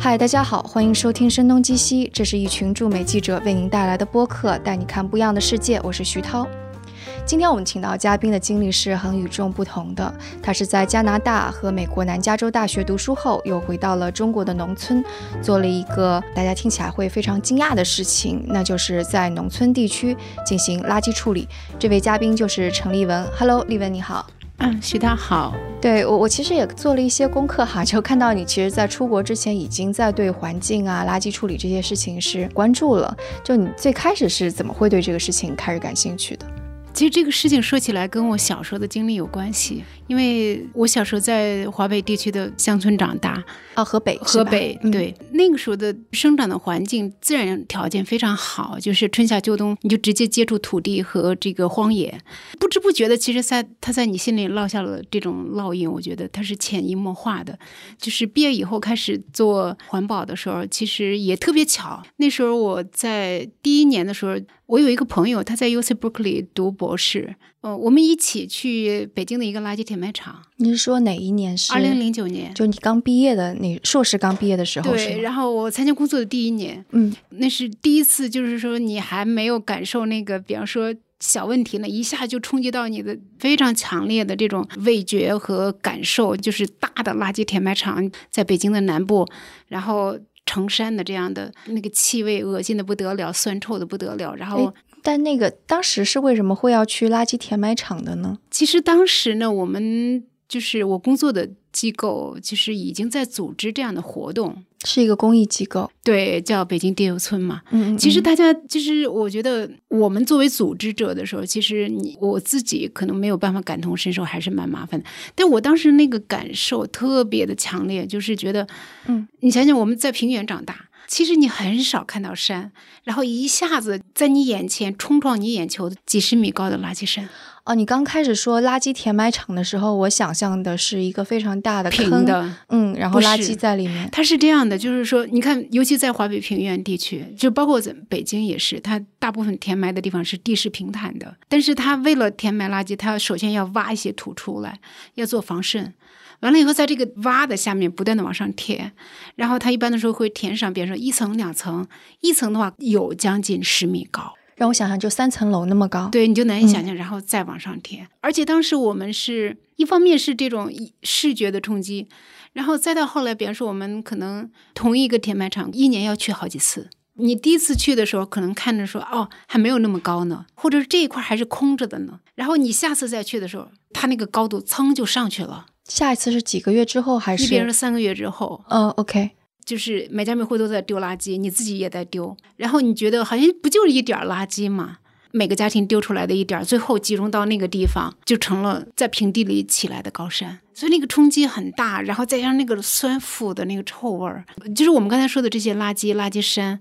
嗨，大家好，欢迎收听《声东击西》，这是一群驻美记者为您带来的播客，带你看不一样的世界。我是徐涛。今天我们请到嘉宾的经历是很与众不同的。他是在加拿大和美国南加州大学读书后，又回到了中国的农村，做了一个大家听起来会非常惊讶的事情，那就是在农村地区进行垃圾处理。这位嘉宾就是陈立文。Hello，立文你好。嗯，徐涛好。对我，我其实也做了一些功课哈，就看到你其实，在出国之前已经在对环境啊、垃圾处理这些事情是关注了。就你最开始是怎么会对这个事情开始感兴趣的？其实这个事情说起来跟我小时候的经历有关系，因为我小时候在华北地区的乡村长大，啊，河北，河北，对，那个时候的生长的环境自然条件非常好，就是春夏秋冬你就直接接触土地和这个荒野，不知不觉的，其实在他在你心里落下了这种烙印，我觉得它是潜移默化的。就是毕业以后开始做环保的时候，其实也特别巧，那时候我在第一年的时候。我有一个朋友，他在 U C Berkeley 读博士，呃，我们一起去北京的一个垃圾填埋场。你是说哪一年？是二零零九年，就你刚毕业的你硕士刚毕业的时候。对，然后我参加工作的第一年，嗯，那是第一次，就是说你还没有感受那个，比方说小问题呢，一下就冲击到你的非常强烈的这种味觉和感受，就是大的垃圾填埋场在北京的南部，然后。成山的这样的那个气味，恶心的不得了，酸臭的不得了。然后，但那个当时是为什么会要去垃圾填埋场的呢？其实当时呢，我们就是我工作的机构，其实已经在组织这样的活动。是一个公益机构，对，叫北京地球村嘛。嗯，其实大家其实，我觉得我们作为组织者的时候，其实你我自己可能没有办法感同身受，还是蛮麻烦的。但我当时那个感受特别的强烈，就是觉得，嗯，你想想我们在平原长大，其实你很少看到山，然后一下子在你眼前冲撞你眼球的几十米高的垃圾山。哦，你刚开始说垃圾填埋场的时候，我想象的是一个非常大的平的，嗯，然后垃圾在里面。它是这样的，就是说，你看，尤其在华北平原地区，就包括在北京也是，它大部分填埋的地方是地势平坦的，但是它为了填埋垃圾，它首先要挖一些土出来，要做防渗，完了以后，在这个挖的下面不断的往上填，然后它一般的时候会填上，比如说一层两层，一层的话有将近十米高。让我想想，就三层楼那么高，对，你就难以想象，然后再往上填。而且当时我们是一方面是这种视觉的冲击，然后再到后来，比方说我们可能同一个填埋场一年要去好几次。你第一次去的时候，可能看着说哦还没有那么高呢，或者是这一块还是空着的呢。然后你下次再去的时候，它那个高度噌就上去了。下一次是几个月之后还是？你比如说三个月之后。嗯，OK。就是每家每户都在丢垃圾，你自己也在丢，然后你觉得好像不就是一点垃圾吗？每个家庭丢出来的一点，最后集中到那个地方，就成了在平地里起来的高山，所以那个冲击很大。然后再加上那个酸腐的那个臭味儿，就是我们刚才说的这些垃圾垃圾山，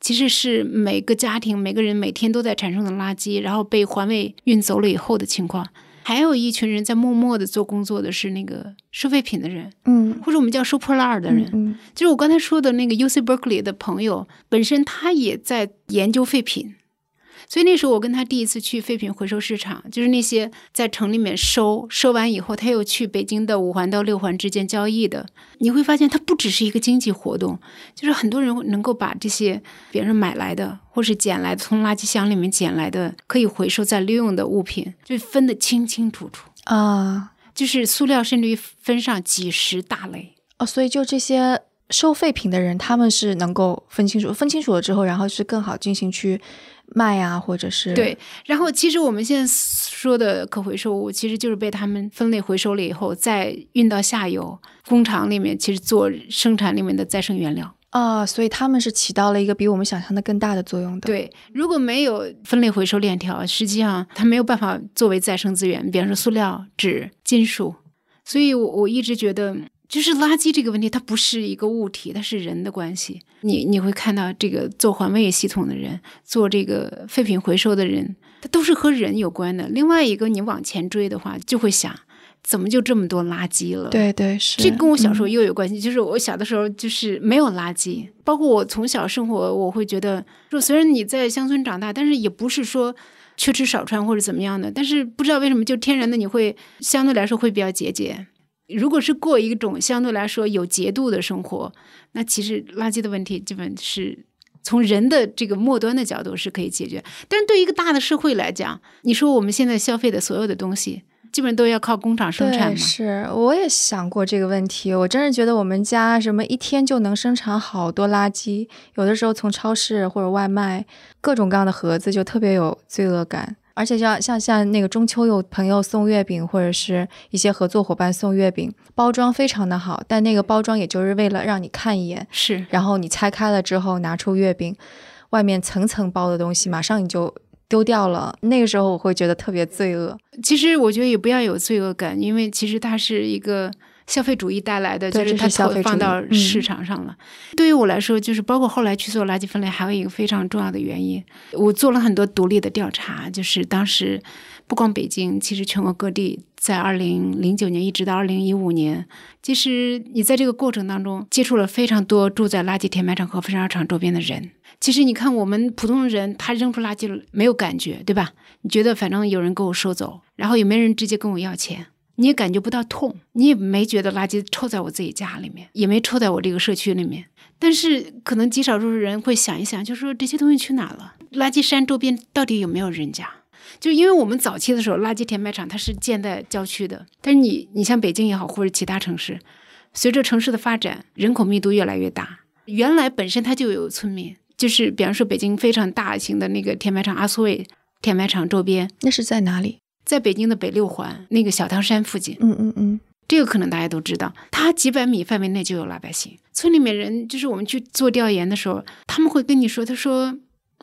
其实是每个家庭每个人每天都在产生的垃圾，然后被环卫运走了以后的情况。还有一群人在默默的做工作的是那个收废品的人，嗯，或者我们叫收破烂的人，嗯，就是我刚才说的那个 U C Berkeley 的朋友，本身他也在研究废品。所以那时候我跟他第一次去废品回收市场，就是那些在城里面收收完以后，他又去北京的五环到六环之间交易的。你会发现，它不只是一个经济活动，就是很多人能够把这些别人买来的或是捡来从垃圾箱里面捡来的可以回收再利用的物品，就分得清清楚楚啊。就是塑料甚至于分上几十大类哦。所以就这些收废品的人，他们是能够分清楚，分清楚了之后，然后是更好进行去。卖啊，或者是对，然后其实我们现在说的可回收物，其实就是被他们分类回收了以后，再运到下游工厂里面，其实做生产里面的再生原料啊，所以他们是起到了一个比我们想象的更大的作用的。对，如果没有分类回收链条，实际上它没有办法作为再生资源，比方说塑料、纸、金属，所以我我一直觉得。就是垃圾这个问题，它不是一个物体，它是人的关系。你你会看到这个做环卫系统的人，做这个废品回收的人，它都是和人有关的。另外一个，你往前追的话，就会想，怎么就这么多垃圾了？对对是。这跟我小时候又有关系。就是我小的时候就是没有垃圾，包括我从小生活，我会觉得说，虽然你在乡村长大，但是也不是说缺吃少穿或者怎么样的。但是不知道为什么，就天然的你会相对来说会比较节俭。如果是过一种相对来说有节度的生活，那其实垃圾的问题基本是从人的这个末端的角度是可以解决。但是对于一个大的社会来讲，你说我们现在消费的所有的东西。基本都要靠工厂生产嘛。是，我也想过这个问题。我真是觉得我们家什么一天就能生产好多垃圾，有的时候从超市或者外卖各种各样的盒子就特别有罪恶感。而且像像像那个中秋有朋友送月饼，或者是一些合作伙伴送月饼，包装非常的好，但那个包装也就是为了让你看一眼，是。然后你拆开了之后拿出月饼，外面层层包的东西，马上你就。丢掉了，那个时候我会觉得特别罪恶。其实我觉得也不要有罪恶感，因为其实它是一个消费主义带来的，就是它放到市场上了。对于我来说，就是包括后来去做垃圾分类，还有一个非常重要的原因，我做了很多独立的调查，就是当时不光北京，其实全国各地，在二零零九年一直到二零一五年，其实你在这个过程当中接触了非常多住在垃圾填埋场和焚烧厂周边的人。其实你看，我们普通人他扔出垃圾了没有感觉，对吧？你觉得反正有人给我收走，然后也没人直接跟我要钱，你也感觉不到痛，你也没觉得垃圾臭在我自己家里面，也没臭在我这个社区里面。但是可能极少数人会想一想，就是说这些东西去哪了？垃圾山周边到底有没有人家？就因为我们早期的时候，垃圾填埋场它是建在郊区的，但是你你像北京也好，或者其他城市，随着城市的发展，人口密度越来越大，原来本身它就有村民。就是比方说，北京非常大型的那个填埋场阿苏卫填埋场周边，那是在哪里？在北京的北六环那个小汤山附近。嗯嗯嗯，这个可能大家都知道，它几百米范围内就有老百姓。村里面人，就是我们去做调研的时候，他们会跟你说，他说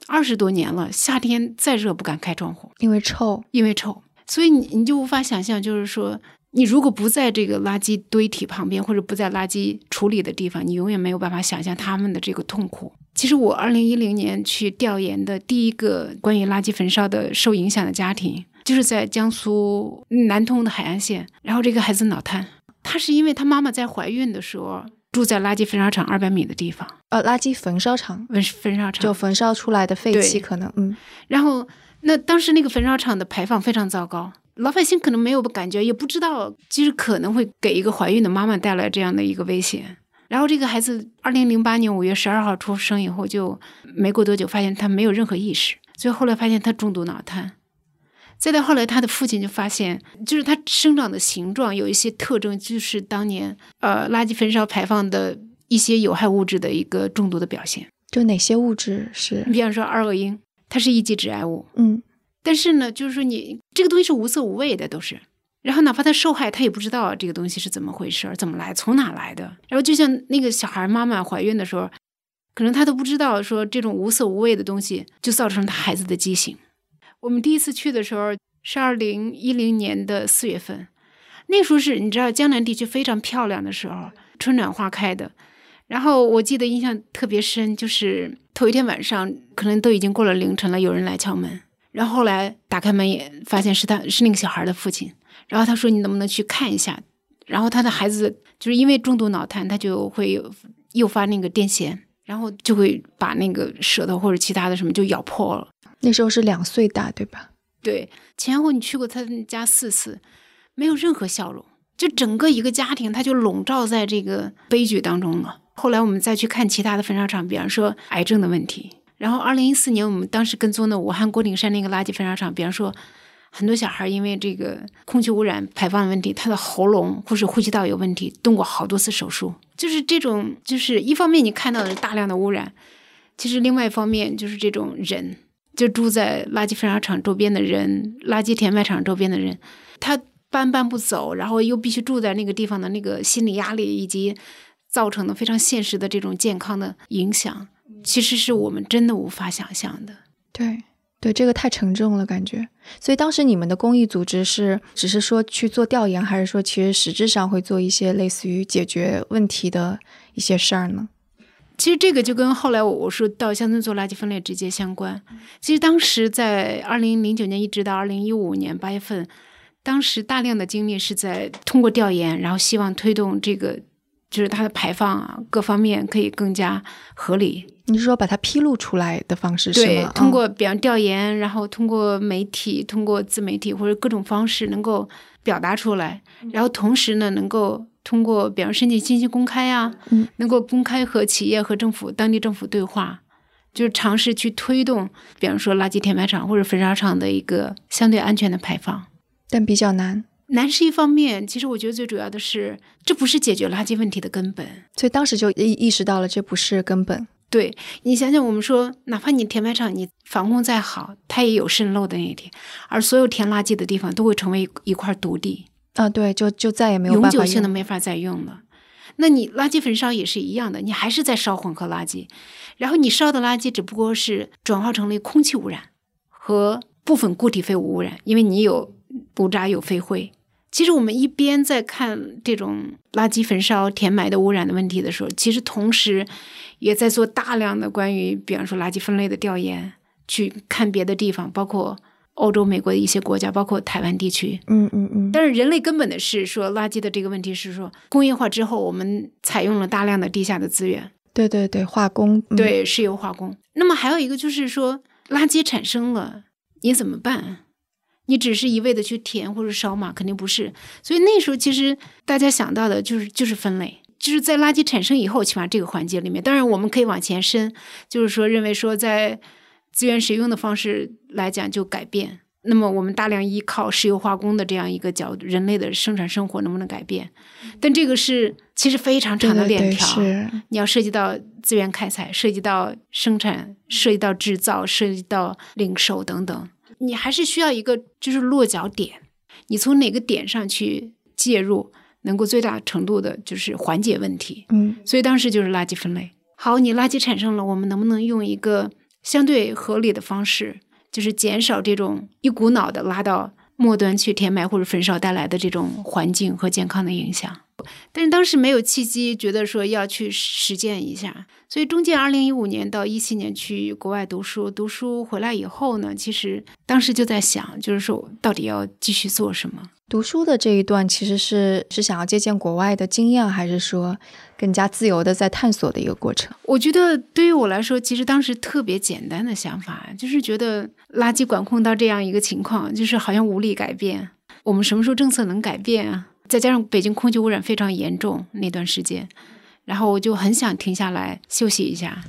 二十多年了，夏天再热不敢开窗户，因为臭，因为臭。所以你你就无法想象，就是说，你如果不在这个垃圾堆体旁边，或者不在垃圾处理的地方，你永远没有办法想象他们的这个痛苦。其实我二零一零年去调研的第一个关于垃圾焚烧的受影响的家庭，就是在江苏南通的海岸线。然后这个孩子脑瘫，他是因为他妈妈在怀孕的时候住在垃圾焚烧厂二百米的地方。呃，垃圾焚烧厂，焚焚烧厂就焚烧出来的废气可能，嗯。然后那当时那个焚烧厂的排放非常糟糕，老百姓可能没有感觉，也不知道，其实可能会给一个怀孕的妈妈带来这样的一个危险。然后这个孩子，二零零八年五月十二号出生以后，就没过多久发现他没有任何意识，所以后来发现他重度脑瘫。再到后来，他的父亲就发现，就是他生长的形状有一些特征，就是当年呃垃圾焚烧排放的一些有害物质的一个中毒的表现。就哪些物质是？你比方说二恶英，它是一级致癌物。嗯。但是呢，就是说你这个东西是无色无味的，都是。然后哪怕他受害，他也不知道这个东西是怎么回事，怎么来，从哪来的。然后就像那个小孩妈妈怀孕的时候，可能他都不知道说这种无色无味的东西就造成他孩子的畸形。我们第一次去的时候是二零一零年的四月份，那时候是你知道江南地区非常漂亮的时候，春暖花开的。然后我记得印象特别深，就是头一天晚上可能都已经过了凌晨了，有人来敲门，然后后来打开门也发现是他是那个小孩的父亲。然后他说：“你能不能去看一下？”然后他的孩子就是因为重度脑瘫，他就会诱发那个癫痫，然后就会把那个舌头或者其他的什么就咬破了。那时候是两岁大，对吧？对，前后你去过他家四次，没有任何笑容，就整个一个家庭他就笼罩在这个悲剧当中了。后来我们再去看其他的焚烧厂，比方说癌症的问题。然后二零一四年我们当时跟踪的武汉郭顶山那个垃圾焚烧厂，比方说。很多小孩因为这个空气污染排放的问题，他的喉咙或是呼吸道有问题，动过好多次手术。就是这种，就是一方面你看到的大量的污染，其实另外一方面就是这种人，就住在垃圾焚烧厂周边的人，垃圾填埋场周边的人，他搬搬不走，然后又必须住在那个地方的那个心理压力，以及造成的非常现实的这种健康的影响，其实是我们真的无法想象的。对。对这个太沉重了，感觉。所以当时你们的公益组织是只是说去做调研，还是说其实实质上会做一些类似于解决问题的一些事儿呢？其实这个就跟后来我我说到乡村做垃圾分类直接相关。其实当时在二零零九年一直到二零一五年八月份，当时大量的精力是在通过调研，然后希望推动这个。就是它的排放啊各方面可以更加合理。你是说把它披露出来的方式是对吗？，通嗯过比方调研，然后通过媒体、通过自媒体或者各种方式能够表达出来，然后同时呢，能够通过比方申请信息公开啊，嗯能够公开和企业和政府、当地政府对话，就是尝试去推动，比方说垃圾填埋场或者焚烧厂的一个相对安全的排放。但比较难。难是一方面，其实我觉得最主要的是，这不是解决垃圾问题的根本。所以当时就意意识到了这不是根本。对你想想，我们说，哪怕你填埋场你防控再好，它也有渗漏的那一天，而所有填垃圾的地方都会成为一一块毒地，啊，对，就就再也没有永办法久性的用没法再用了。那你垃圾焚烧也是一样的，你还是在烧混合垃圾，然后你烧的垃圾只不过是转化成了空气污染和部分固体废物污染，因为你有炉渣有飞灰。其实我们一边在看这种垃圾焚烧、填埋的污染的问题的时候，其实同时也在做大量的关于，比方说垃圾分类的调研，去看别的地方，包括欧洲、美国的一些国家，包括台湾地区。嗯嗯嗯，但是人类根本的是说，垃圾的这个问题是说，工业化之后，我们采用了大量的地下的资源，对对对，化工，嗯、对石油化工。那么还有一个就是说，垃圾产生了，你怎么办？你只是一味的去填或者烧嘛，肯定不是。所以那时候其实大家想到的就是就是分类，就是在垃圾产生以后，起码这个环节里面，当然我们可以往前伸，就是说认为说在资源使用的方式来讲就改变。那么我们大量依靠石油化工的这样一个角度，人类的生产生活能不能改变？但这个是其实非常长的链条。是，你要涉及到资源开采，涉及到生产，涉及到制造，涉及到零售等等，你还是需要一个就是落脚点，你从哪个点上去介入，能够最大程度的就是缓解问题。嗯所以当时就是垃圾分类。好，你垃圾产生了，我们能不能用一个相对合理的方式，就是减少这种一股脑的拉到末端去填埋或者焚烧带来的这种环境和健康的影响？但是当时没有契机，觉得说要去实践一下，所以中间二零一五年到一七年去国外读书，读书回来以后呢，其实当时就在想，就是说到底要继续做什么？读书的这一段其实是是想要借鉴国外的经验，还是说更加自由的在探索的一个过程？我觉得对于我来说，其实当时特别简单的想法，就是觉得垃圾管控到这样一个情况，就是好像无力改变。我们什么时候政策能改变啊？再加上北京空气污染非常严重那段时间，然后我就很想停下来休息一下，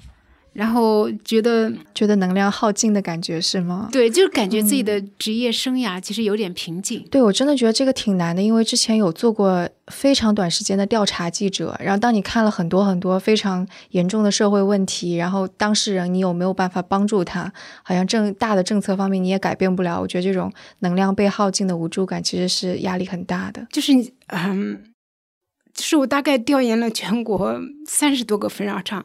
然后觉得觉得能量耗尽的感觉是吗？对，就是感觉自己的职业生涯其实有点瓶颈。对，我真的觉得这个挺难的，因为之前有做过非常短时间的调查记者，然后当你看了很多很多非常严重的社会问题，然后当事人你有没有办法帮助他？好像政大的政策方面你也改变不了。我觉得这种能量被耗尽的无助感其实是压力很大的。就是你嗯，就是我大概调研了全国三十多个焚烧厂，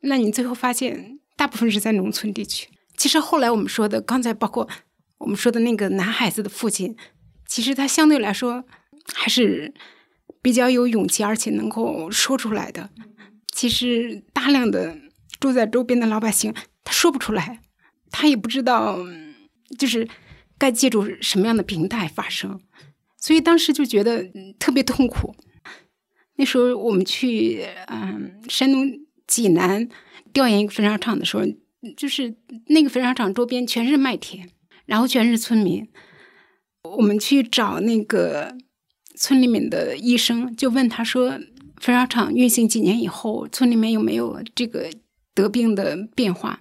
那你最后发现大部分是在农村地区。其实后来我们说的，刚才包括我们说的那个男孩子的父亲，其实他相对来说还是比较有勇气，而且能够说出来的。其实大量的住在周边的老百姓，他说不出来，他也不知道，就是该借助什么样的平台发声。所以当时就觉得特别痛苦。那时候我们去嗯山东济南调研一个焚烧厂的时候，就是那个焚烧厂周边全是麦田，然后全是村民。我们去找那个村里面的医生，就问他说，焚烧厂运行几年以后，村里面有没有这个得病的变化？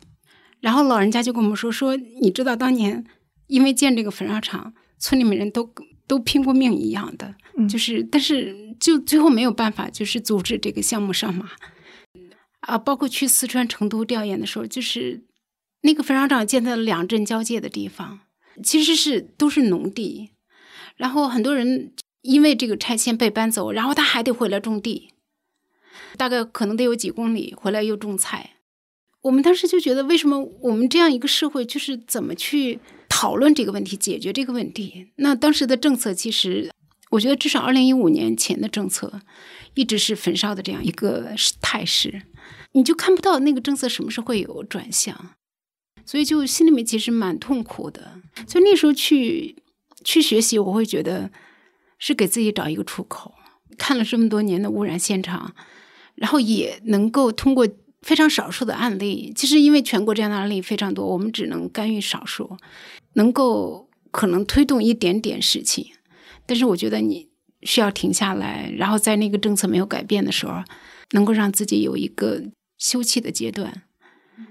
然后老人家就跟我们说说，你知道当年因为建这个焚烧厂，村里面人都都拼过命一样的，嗯就是但是就最后没有办法，就是阻止这个项目上马。啊，包括去四川成都调研的时候，就是那个焚烧厂建在两镇交界的地方，其实是都是农地，然后很多人因为这个拆迁被搬走，然后他还得回来种地，大概可能得有几公里，回来又种菜。我们当时就觉得，为什么我们这样一个社会，就是怎么去讨论这个问题，解决这个问题？那当时的政策，其实我觉得至少二零一五年前的政策，一直是焚烧的这样一个态势，你就看不到那个政策什么时候会有转向，所以就心里面其实蛮痛苦的。所以那时候去去学习，我会觉得是给自己找一个出口。看了这么多年的污染现场，然后也能够通过非常少数的案例，其实因为全国这样的案例非常多，我们只能干预少数，能够可能推动一点点事情。但是我觉得你需要停下来，然后在那个政策没有改变的时候，能够让自己有一个休憩的阶段。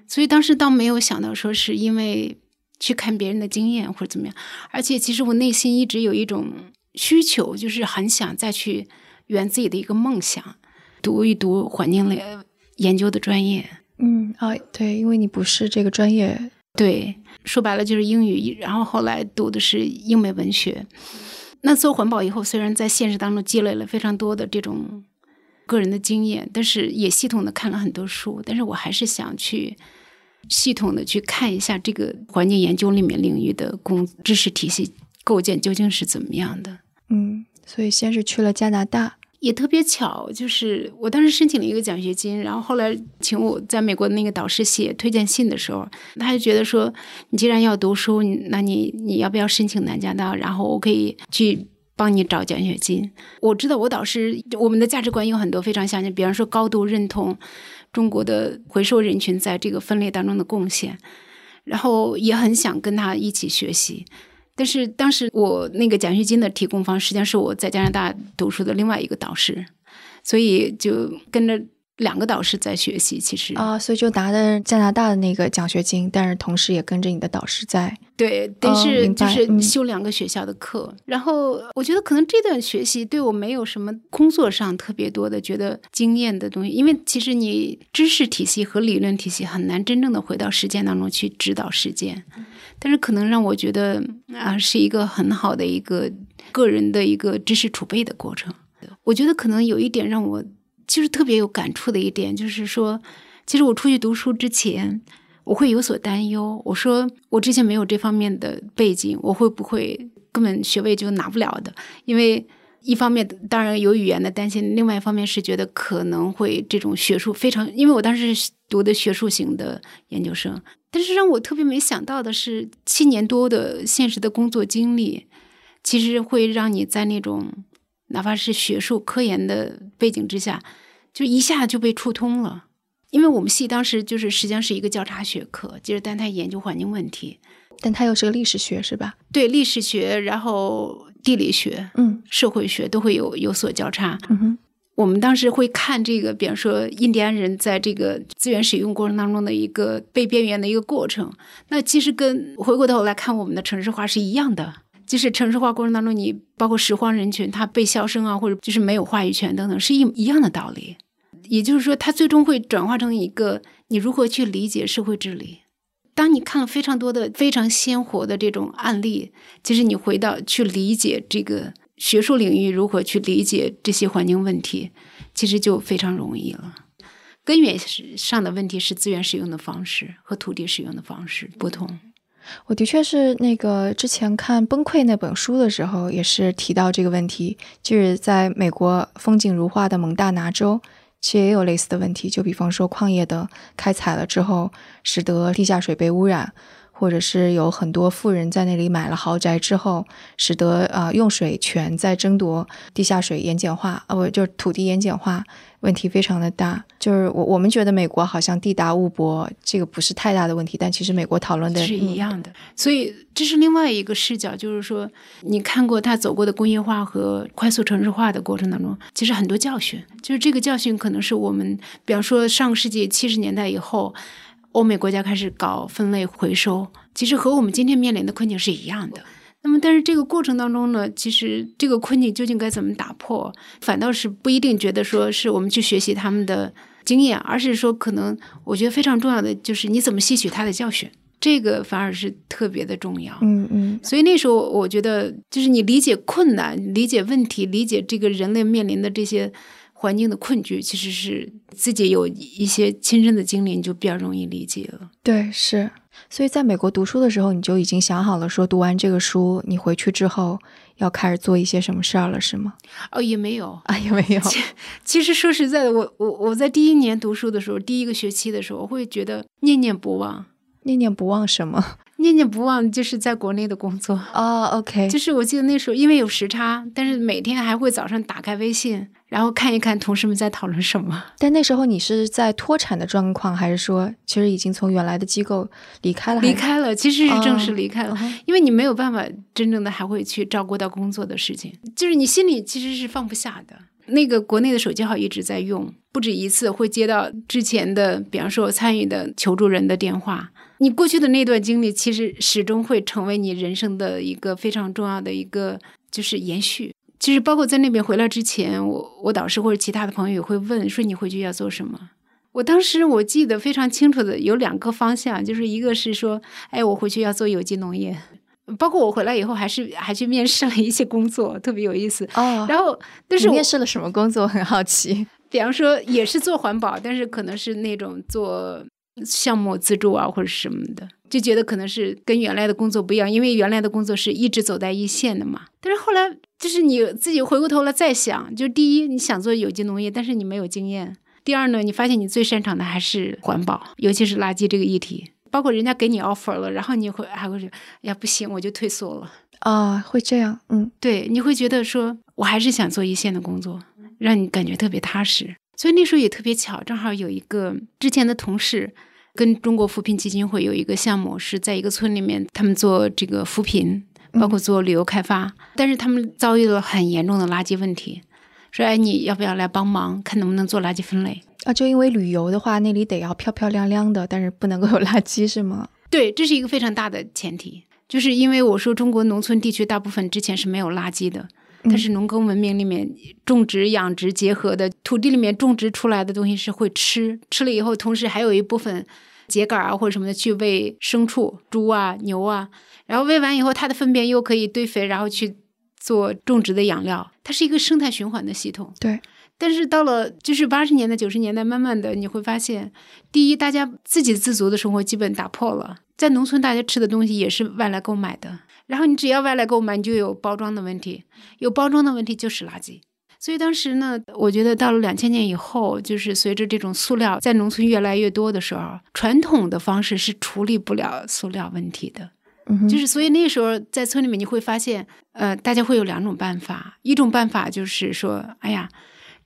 所以当时倒没有想到说是因为去看别人的经验或者怎么样，而且其实我内心一直有一种需求，就是很想再去圆自己的一个梦想，读一读环境类研究的专业。嗯啊，对，因为你不是这个专业，对，说白了就是英语，然后后来读的是英美文学。那做环保以后，虽然在现实当中积累了非常多的这种。个人的经验，但是也系统的看了很多书，但是我还是想去系统的去看一下这个环境研究里面领域的工知识体系构建究竟是怎么样的。嗯，所以先是去了加拿大，也特别巧，就是我当时申请了一个奖学金，然后后来请我在美国的那个导师写推荐信的时候，他就觉得说，你既然要读书，那你你要不要申请南加大？然后我可以去。帮你找奖学金。我知道我导师，我们的价值观有很多非常相近，比方说高度认同中国的回收人群在这个分类当中的贡献，然后也很想跟他一起学习。但是当时我那个奖学金的提供方实际上是我在加拿大读书的另外一个导师，所以就跟着。两个导师在学习，其实啊，所以就拿的加拿大的那个奖学金，但是同时也跟着你的导师在对，但是就是修两个学校的课。然后我觉得可能这段学习对我没有什么工作上特别多的觉得经验的东西，因为其实你知识体系和理论体系很难真正的回到实践当中去指导实践，但是可能让我觉得啊，是一个很好的一个个人的一个知识储备的过程。我觉得可能有一点让我。就是特别有感触的一点，就是说，其实我出去读书之前，我会有所担忧。我说我之前没有这方面的背景，我会不会根本学位就拿不了的？因为一方面当然有语言的担心，另外一方面是觉得可能会这种学术非常，因为我当时读的学术型的研究生。但是让我特别没想到的是，七年多的现实的工作经历，其实会让你在那种。哪怕是学术科研的背景之下，就一下就被触通了。因为我们系当时就是实际上是一个交叉学科，就是但它研究环境问题，但它又是个历史学，是吧？对，历史学，然后地理学，嗯，社会学都会有有所交叉。嗯哼，我们当时会看这个，比方说印第安人在这个资源使用过程当中的一个被边缘的一个过程，那其实跟回过头来看我们的城市化是一样的。就是城市化过程当中，你包括拾荒人群，他被消声啊，或者就是没有话语权等等，是一一样的道理。也就是说，它最终会转化成一个你如何去理解社会治理。当你看了非常多的非常鲜活的这种案例，其实你回到去理解这个学术领域如何去理解这些环境问题，其实就非常容易了。根源上的问题是资源使用的方式和土地使用的方式不同。我的确是那个之前看《崩溃》那本书的时候，也是提到这个问题，就是在美国风景如画的蒙大拿州，其实也有类似的问题。就比方说矿业的开采了之后，使得地下水被污染，或者是有很多富人在那里买了豪宅之后，使得啊用水权在争夺地下水盐碱化啊不就是土地盐碱化。问题非常的大，就是我我们觉得美国好像地大物博，这个不是太大的问题，但其实美国讨论的是一样的。所以这是另外一个视角，就是说你看过他走过的工业化和快速城市化的过程当中，其实很多教训，就是这个教训可能是我们，比方说上个世纪七十年代以后，欧美国家开始搞分类回收，其实和我们今天面临的困境是一样的。那么，但是这个过程当中呢，其实这个困境究竟该怎么打破，反倒是不一定觉得说是我们去学习他们的经验，而是说可能我觉得非常重要的就是你怎么吸取他的教训，这个反而是特别的重要。嗯嗯。所以那时候我觉得，就是你理解困难、理解问题、理解这个人类面临的这些环境的困局，其实是自己有一些亲身的经历，你就比较容易理解了。对，是。所以，在美国读书的时候，你就已经想好了，说读完这个书，你回去之后要开始做一些什么事儿了，是吗？哦，也没有啊，也没有。其实说实在的，我我我在第一年读书的时候，第一个学期的时候，我会觉得念念不忘。念念不忘什么？念念不忘就是在国内的工作。哦，OK，就是我记得那时候因为有时差，但是每天还会早上打开微信，然后看一看同事们在讨论什么。但那时候你是在脱产的状况，还是说其实已经从原来的机构离开了？离开了，其实是正式离开了，嗯因为你没有办法真正的还会去照顾到工作的事情，就是你心里其实是放不下的。那个国内的手机号一直在用，不止一次会接到之前的，比方说我参与的求助人的电话。你过去的那段经历，其实始终会成为你人生的一个非常重要的一个就是延续。其实包括在那边回来之前，我我导师或者其他的朋友也会问说你回去要做什么。我当时我记得非常清楚的有两个方向，就是一个是说，哎，我回去要做有机农业，包括我回来以后还是还去面试了一些工作，特别有意思。哦，然后，但是面试了什么工作？很好奇。比方说也是做环保，但是可能是那种做项目资助啊或者什么的，就觉得可能是跟原来的工作不一样，因为原来的工作是一直走在一线的嘛。但是后来就是你自己回过头来再想，就第一你想做有机农业，但是你没有经验；第二呢，你发现你最擅长的还是环保，尤其是垃圾这个议题。包括人家给你 offer 了，然后你会还会说，哎呀不行，我就退缩了。啊、会这样，嗯，对，你会觉得说，我还是想做一线的工作，让你感觉特别踏实。所以那时候也特别巧，正好有一个之前的同事跟中国扶贫基金会有一个项目，是在一个村里面，他们做这个扶贫，包括做旅游开发，但是他们遭遇了很严重的垃圾问题，说哎，你要不要来帮忙，看能不能做垃圾分类？啊，就因为旅游的话，那里得要漂漂亮亮的，但是不能够有垃圾，是吗？对，这是一个非常大的前提，就是因为我说中国农村地区大部分之前是没有垃圾的，它是农耕文明里面种植养殖结合的，土地里面种植出来的东西是会吃，吃了以后，同时还有一部分秸秆啊或者什么的去喂牲畜，猪啊牛啊，然后喂完以后，它的粪便又可以堆肥，然后去做种植的养料，它是一个生态循环的系统。对。但是到了就是八十年代、九十年代，慢慢的你会发现，第一，大家自给自足的生活基本打破了，在农村大家吃的东西也是外来购买的，然后你只要外来购买，你就有包装的问题，有包装的问题就是垃圾。所以当时呢，我觉得到了两千年以后，就是随着这种塑料在农村越来越多的时候，传统的方式是处理不了塑料问题的。嗯，就是所以那时候在村里面你会发现，呃，大家会有两种办法，一种办法就是说，哎呀，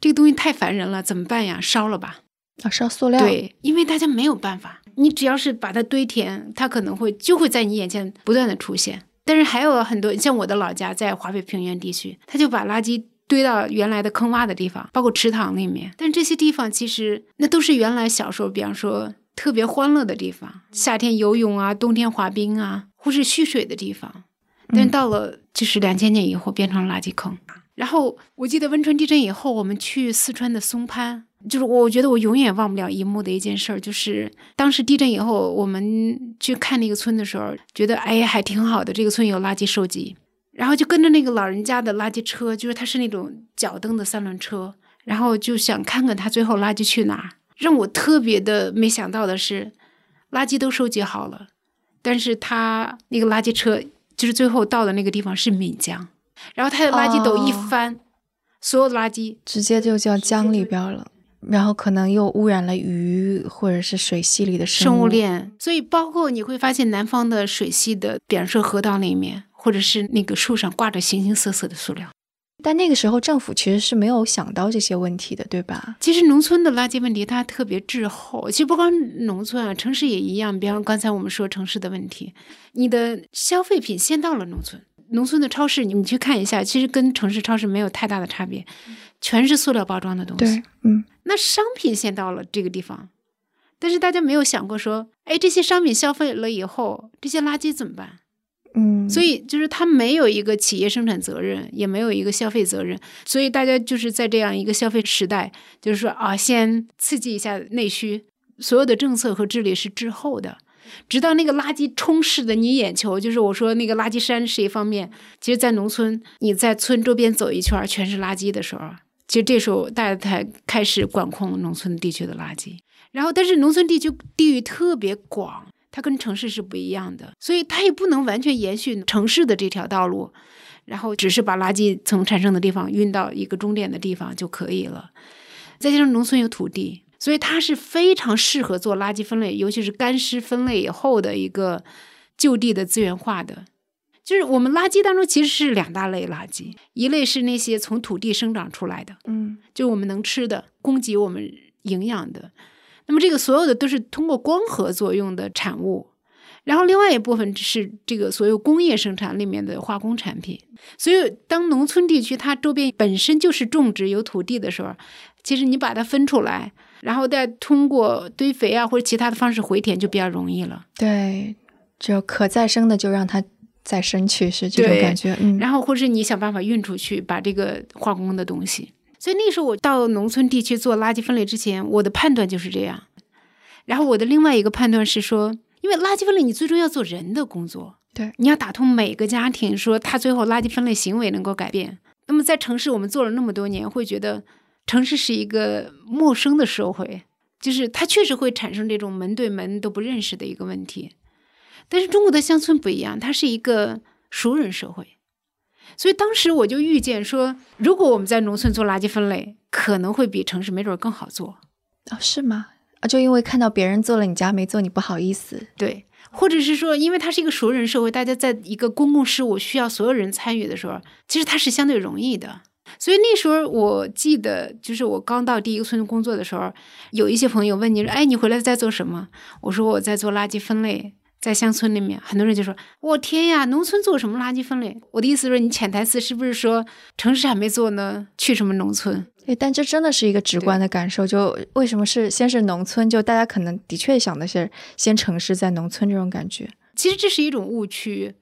这个东西太烦人了，怎么办呀？烧了吧。啊，烧塑料，，对，因为大家没有办法，你只要是把它堆填，它可能会就会在你眼前不断的出现。但是还有很多，像我的老家在华北平原地区，他就把垃圾堆到原来的坑洼的地方，包括池塘里面。但这些地方其实那都是原来小时候，比方说特别欢乐的地方，夏天游泳啊，冬天滑冰啊，或是蓄水的地方。但是到了就是两千年以后，变成了垃圾坑。然后我记得汶川地震以后，我们去四川的松潘，就是我觉得我永远忘不了一幕的一件事儿，就是当时地震以后，我们去看那个村的时候，觉得哎呀还挺好的，这个村有垃圾收集，然后就跟着那个老人家的垃圾车，就是他是那种脚蹬的三轮车，然后就想看看他最后垃圾去哪儿。让我特别的没想到的是，垃圾都收集好了，但是他那个垃圾车就是最后到的那个地方是闽江，然后他的垃圾斗一哦翻，所有的垃圾直接就叫江里边了，然后可能又污染了鱼或者是水系里的物生物。链，所以包括你会发现南方的水系的，比方说河道里面，或者是那个树上挂着形形色色的塑料。但那个时候政府其实是没有想到这些问题的，对吧？其实农村的垃圾问题它特别滞后，其实不光农村啊，城市也一样。比方刚才我们说城市的问题，你的消费品先到了农村，农村的超市你你去看一下，其实跟城市超市没有太大的差别，全是塑料包装的东西。对，嗯，那商品先到了这个地方，但是大家没有想过说，哎，这些商品消费了以后，这些垃圾怎么办？所以就是它没有一个企业生产责任，也没有一个消费责任，所以大家就是在这样一个消费时代，就是说啊，先刺激一下内需，所有的政策和治理是滞后的。直到那个垃圾充斥的你眼球，就是我说那个垃圾山是一方面，其实，在农村你在村周边走一圈全是垃圾的时候，其实这时候大家才开始管控农村地区的垃圾。然后，但是农村地区地域特别广，它跟城市是不一样的，所以它也不能完全延续城市的这条道路，然后只是把垃圾从产生的地方运到一个终点的地方就可以了。再加上农村有土地，所以它是非常适合做垃圾分类，尤其是干湿分类以后的一个就地的资源化的。就是我们垃圾当中其实是两大类垃圾，一类是那些从土地生长出来的，嗯，就是我们能吃的，供给我们营养的。那么这个所有的都是通过光合作用的产物，然后另外一部分是这个所有工业生产里面的化工产品。所以当农村地区它周边本身就是种植有土地的时候，其实你把它分出来，然后再通过堆肥啊或者其他的方式回填就比较容易了。对，就可再生的就让它再生去，是这种感觉。嗯，然后或是你想办法运出去，把这个化工的东西。所以那时候我到农村地区做垃圾分类之前，我的判断就是这样。然后我的另外一个判断是说，因为垃圾分类你最终要做人的工作，对，你要打通每个家庭，说他最后垃圾分类行为能够改变。那么在城市我们做了那么多年，会觉得城市是一个陌生的社会，就是它确实会产生这种门对门都不认识的一个问题。但是中国的乡村不一样，它是一个熟人社会。所以当时我就预见说，如果我们在农村做垃圾分类，可能会比城市没准儿更好做。哦，是吗？啊，就因为看到别人做了，你家没做，你不好意思。对，或者是说，因为它是一个熟人社会，大家在一个公共事务需要所有人参与的时候，其实它是相对容易的。所以那时候我记得，就是我刚到第一个村工作的时候，有一些朋友问你说：“哎，你回来在做什么？”我说：“我在做垃圾分类。”在乡村里面，很多人就说：“我天呀，农村做什么垃圾分类？”我的意思是说，你潜台词是不是说城市还没做呢？去什么农村？对，但这真的是一个直观的感受。就为什么是先是农村？就大家可能的确想的是先城市再农村这种感觉。其实这是一种误区。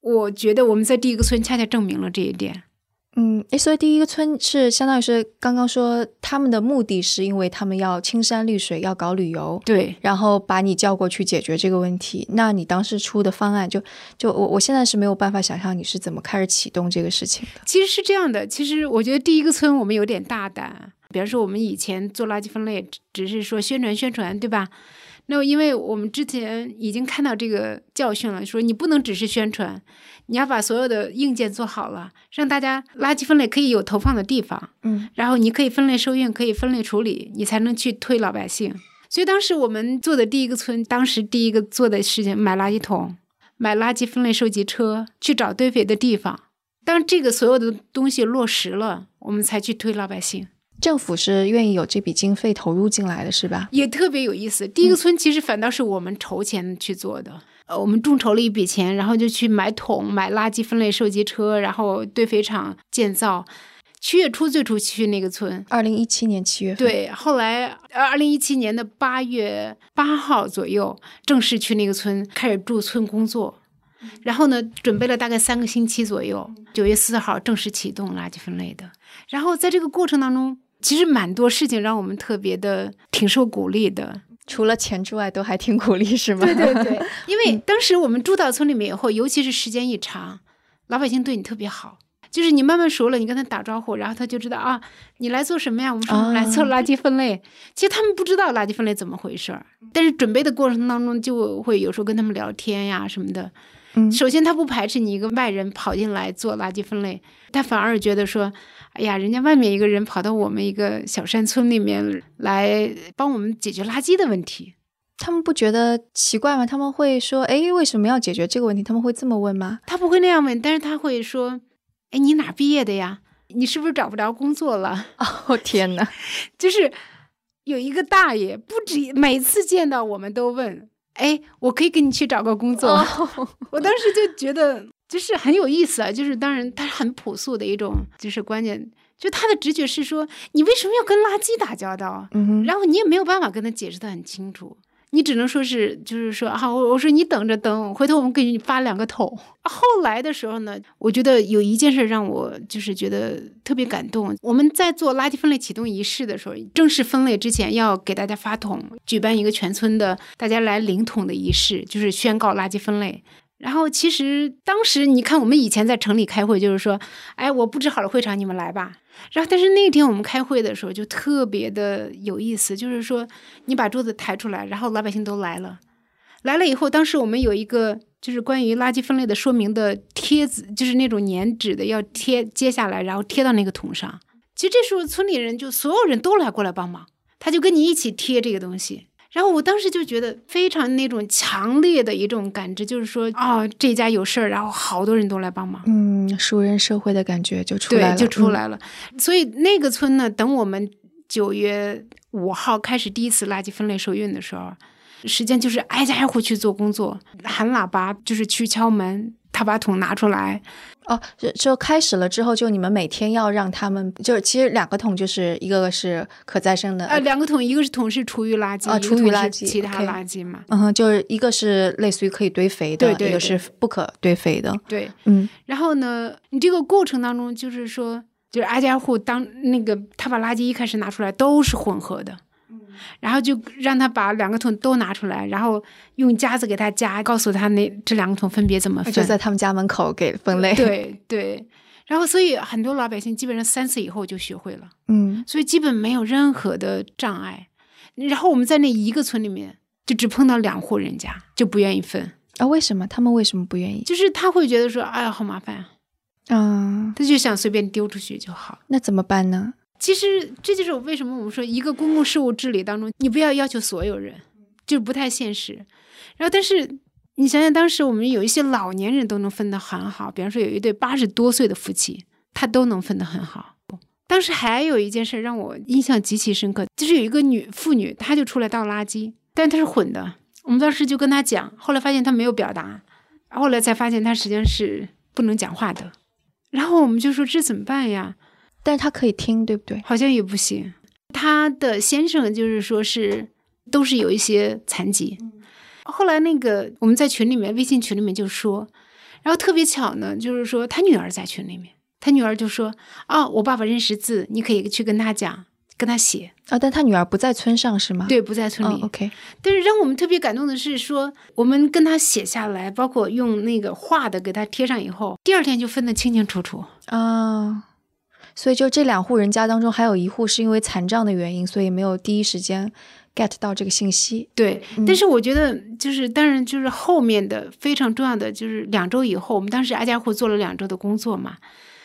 我觉得我们在第一个村恰恰证明了这一点。嗯，诶，所以第一个村是相当于是刚刚说他们的目的是因为他们要青山绿水，要搞旅游，对，然后把你叫过去解决这个问题。那你当时出的方案就就我我现在是没有办法想象你是怎么开始启动这个事情的。其实是这样的。其实我觉得第一个村我们有点大胆，比方说我们以前做垃圾分类，只是说宣传宣传，对吧？那因为我们之前已经看到这个教训了，说你不能只是宣传，你要把所有的硬件做好了，让大家垃圾分类可以有投放的地方，嗯，然后你可以分类收运，可以分类处理，你才能去推老百姓。所以当时我们做的第一个村，当时第一个做的事情，买垃圾桶，买垃圾分类收集车，去找堆肥的地方。当这个所有的东西落实了，我们才去推老百姓。政府是愿意有这笔经费投入进来的，是吧？也特别有意思。第一个村其实反倒是我们筹钱去做的，呃，我们众筹了一笔钱，然后就去买桶、买垃圾分类收集车，然后堆肥厂建造。七月初最初去那个村，二零一七年七月份，对，后来二零一七年的八月八号左右正式去那个村开始驻村工作，然后呢，准备了大概三个星期左右，九月四号正式启动垃圾分类的。然后在这个过程当中，其实蛮多事情让我们特别的挺受鼓励的。除了钱之外，都还挺鼓励，是吗？对对对，因为当时我们住到村里面以后，尤其是时间一长，老百姓对你特别好。就是你慢慢熟了，你跟他打招呼，然后他就知道啊，你来做什么呀？我们说我们来做垃圾分类。其实他们不知道垃圾分类怎么回事儿，但是准备的过程当中就会有时候跟他们聊天呀什么的。嗯首先他不排斥你一个外人跑进来做垃圾分类，他反而觉得说，哎呀，人家外面一个人跑到我们一个小山村里面来帮我们解决垃圾的问题。他们不觉得奇怪吗？他们会说：“哎，为什么要解决这个问题？”他们会这么问吗？他不会那样问，但是他会说：“哎，你哪毕业的呀？你是不是找不着工作了哦 天哪！？”就是有一个大爷，不止每次见到我们都问：“哎，我可以给你去找个工作吗？” 我当时就觉得就是很有意思啊，就是当然他很朴素的一种就是观念，就他的直觉是说：“你为什么要跟垃圾打交道啊？”嗯，然后你也没有办法跟他解释的很清楚，你只能说是，就是说啊，我我说你等着等，回头我们给你发两个桶。后来的时候呢，我觉得有一件事让我就是觉得特别感动。我们在做垃圾分类启动仪式的时候，正式分类之前要给大家发桶，举办一个全村的大家来领桶的仪式，就是宣告垃圾分类。然后其实当时你看，我们以前在城里开会，就是说，哎，我布置好了会场，你们来吧。然后，但是那天我们开会的时候就特别的有意思，就是说你把桌子抬出来，然后老百姓都来了，来了以后，当时我们有一个就是关于垃圾分类的说明的贴子，就是那种粘纸的，要贴接下来，然后贴到那个桶上。其实这时候村里人就所有人都来过来帮忙，他就跟你一起贴这个东西。然后我当时就觉得非常那种强烈的一种感知，就是说，哦，这家有事儿，然后好多人都来帮忙，嗯，熟人社会的感觉就出来了，对，就出来了。所以那个村呢，等我们九月五号开始第一次垃圾分类收运的时候，实际上就是挨家挨户去做工作，喊喇叭，就是去敲门。他把桶拿出来，哦，就就开始了之后，就你们每天要让他们，就是其实两个桶，就是一个个是可再生的，呃，两个桶，一个是桶是厨余垃圾，啊，厨余垃圾，其他垃圾嘛，嗯哼，就是一个是类似于可以堆肥的，对对，一个是不可堆肥的，对，嗯，然后呢，你这个过程当中，就是说，就是挨家户当那个他把垃圾一开始拿出来都是混合的。然后就让他把两个桶都拿出来，然后用夹子给他夹，告诉他那这两个桶分别怎么分。就在他们家门口给分类。对对，然后所以很多老百姓基本上三次以后就学会了，嗯，所以基本没有任何的障碍。然后我们在那一个村里面就只碰到两户人家就不愿意分啊？为什么？他们为什么不愿意？就是他会觉得说，哎呀，好麻烦啊，嗯他就想随便丢出去就好。那怎么办呢？其实这就是为什么我们说一个公共事务治理当中，你不要要求所有人，就不太现实。然后，但是你想想，当时我们有一些老年人都能分得很好，比方说有一对八十多岁的夫妻，他都能分得很好。当时还有一件事让我印象极其深刻，就是有一个女妇女，她就出来倒垃圾，但她是混的。我们当时就跟她讲，后来发现她没有表达，后来才发现她实际上是不能讲话的。然后我们就说这怎么办呀？但是他可以听，对不对？好像也不行。他的先生就是说是都是有一些残疾。后来那个我们在群里面，微信群里面就说，然后特别巧呢，就是说他女儿在群里面，他女儿就说：“啊，我爸爸认识字，你可以去跟他讲，跟他写啊。”但他女儿不在村上是吗？对，不在村里。OK。但是让我们特别感动的是说，我们跟他写下来，包括用那个画的给他贴上以后，第二天就分得清清楚楚啊。所以，就这两户人家当中，还有一户是因为残障的原因，所以没有第一时间 get 到这个信息。对，但是我觉得，就是当然，就是后面的非常重要的，就是两周以后，我们当时挨家户做了两周的工作嘛。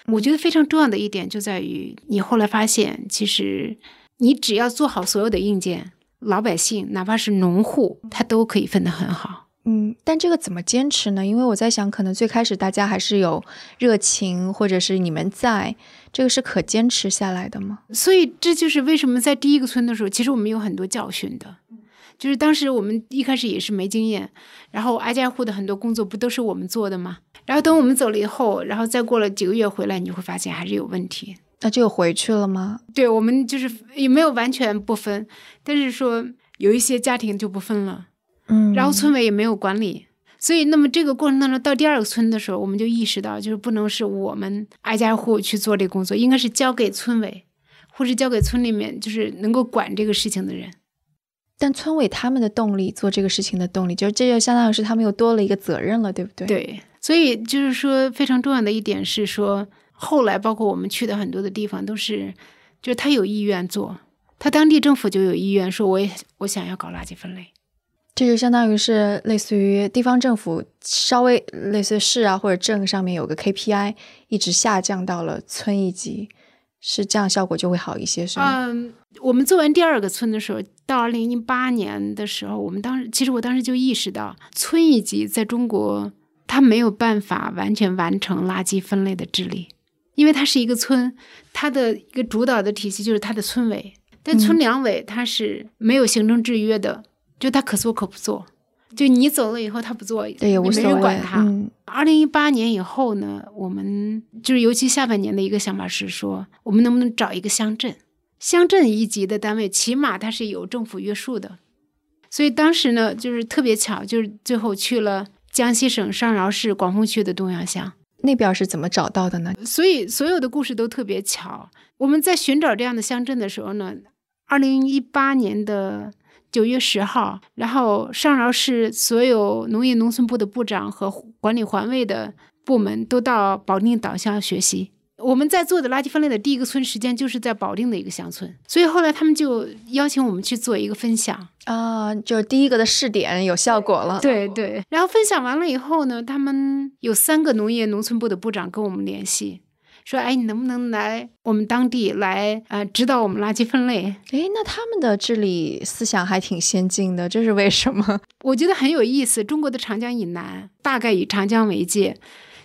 我觉得非常重要的一点就在于，你后来发现，其实你只要做好所有的硬件，老百姓哪怕是农户，他都可以分得很好。嗯，但这个怎么坚持呢？因为我在想，可能最开始大家还是有热情，或者是你们在，这个是可坚持下来的吗？所以这就是为什么在第一个村的时候，其实我们有很多教训的，就是当时我们一开始也是没经验，然后挨家户的很多工作不都是我们做的吗？然后等我们走了以后，然后再过了几个月回来，你就会发现还是有问题。那就回去了吗？对，我们就是也没有完全不分，但是说有一些家庭就不分了。嗯，然后村委也没有管理，所以那么这个过程当中，到第二个村的时候，我们就意识到，就是不能是我们挨家户去做这工作，应该是交给村委，或是交给村里面就是能够管这个事情的人。但村委他们的动力做这个事情的动力，就是这就相当于是他们又多了一个责任了，对不对？对，所以就是说非常重要的一点是说，后来包括我们去的很多的地方都是，就是他有意愿做，他当地政府就有意愿说，我也我想要搞垃圾分类。这就相当于是类似于地方政府稍微类似市啊或者镇上面有个 KPI，一直下降到了村一级，是这样效果就会好一些，是吗？嗯，我们做完第二个村的时候，到二零一八年的时候，我们当时其实我当时就意识到，村一级在中国它没有办法完全完成垃圾分类的治理，因为它是一个村，它的一个主导的体系就是它的村委，但村两委它是没有行政制约的。就他可做可不做，就你走了以后他不做，对也没人管他。二零一八年以后呢，我们就是尤其下半年的一个想法是说，我们能不能找一个乡镇，乡镇一级的单位，起码它是有政府约束的。所以当时呢，就是特别巧，就是最后去了江西省上饶市广丰区的东阳乡。那边是怎么找到的呢？所以所有的故事都特别巧。我们在寻找这样的乡镇的时候呢，二零一八年的。九月十号，然后上饶市所有农业农村部的部长和管理环卫的部门都到保定岛乡学习。我们在做的垃圾分类的第一个村，实际上就是在保定的一个乡村。所以后来他们就邀请我们去做一个分享啊，就是第一个的试点有效果了。对对。然后分享完了以后呢，他们有三个农业农村部的部长跟我们联系，说：“哎，你能不能来我们当地来呃指导我们垃圾分类哎，那他们的治理思想还挺先进的，这是为什么？？” 我觉得很有意思。中国的长江以南，大概以长江为界，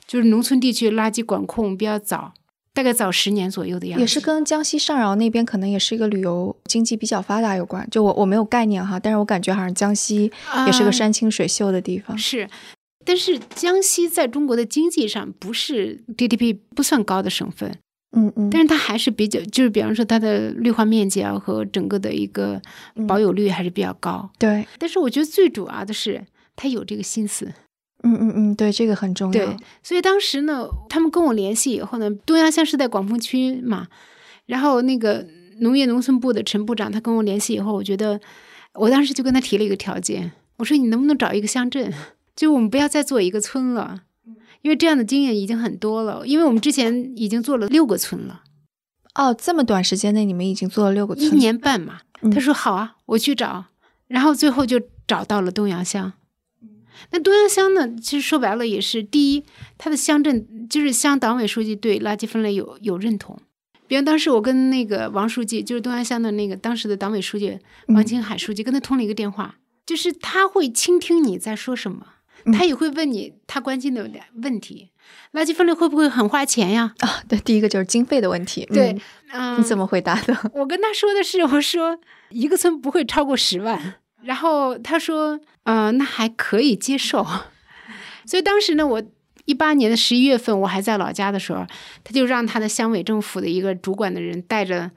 就是农村地区垃圾管控比较早，大概早十年左右的样子。也是跟江西上饶那边可能也是一个旅游经济比较发达有关。就我我没有概念哈，但是我感觉好像江西也是个啊山清水秀的地方。是，但是江西在中国的经济上不是 GDP 不算高的省份，嗯嗯，但是它还是比较，就是比方说它的绿化面积啊和整个的一个保有率还是比较高。对，但是我觉得最主要的是他有这个心思，嗯嗯嗯，对，这个很重要。对，所以当时呢，他们跟我联系以后呢，东阳乡是在广丰区嘛，然后那个农业农村部的陈部长他跟我联系以后，我觉得我当时就跟他提了一个条件，我说你能不能找一个乡镇，就我们不要再做一个村了，因为这样的经验已经很多了，因为我们之前已经做了六个村了，哦，这么短时间内你们已经做了六个村一，年半嘛。嗯他说好啊，我去找，然后最后就找到了东阳乡。那东阳乡呢，其实说白了也是第一，它的乡镇就是乡党委书记对垃圾分类有有认同。比如当时我跟那个王书记，就是东阳乡的那个当时的党委书记王青海书记，跟他通了一个电话，就是他会倾听你在说什么，他也会问你他关心的问题。垃圾分类会不会很花钱呀？啊，对，第一个就是经费的问题。对嗯，嗯，你怎么回答的？我跟他说的是，我说一个村不会超过十万，然后他说，呃，那还可以接受。所以当时呢，我一八年的十一月份，我还在老家的时候，他就让他的乡委政府的一个主管的人带着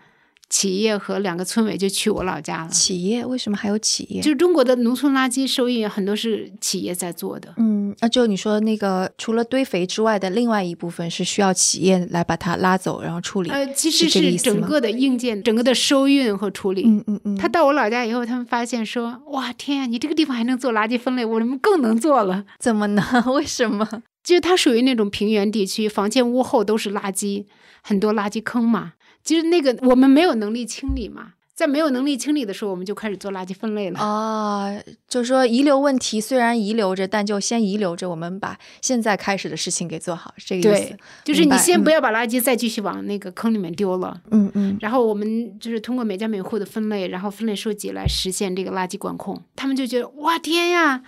企业和两个村委就去我老家了。企业为什么还有企业？就是中国的农村垃圾收益很多是企业在做的，嗯，那，就你说那个，除了堆肥之外的另外一部分是需要企业来把它拉走，然后处理。呃，其实是整个的硬件、整个的收运和处理。嗯嗯嗯，他到我老家以后，他们发现说：“哇，天呀，你这个地方还能做垃圾分类，我们更能做了。怎么呢？为什么？”就是它属于那种平原地区，房前屋后都是垃圾，很多垃圾坑嘛。其实那个我们没有能力清理嘛，在没有能力清理的时候，我们就开始做垃圾分类了。啊，就是说遗留问题虽然遗留着，但就先遗留着，我们把现在开始的事情给做好，是这个意对思。就是你先不要把垃圾再继续往那个坑里面丢了，嗯嗯然后我们就是通过每家每户的分类，然后分类收集来实现这个垃圾管控。他们就觉得哇天呀，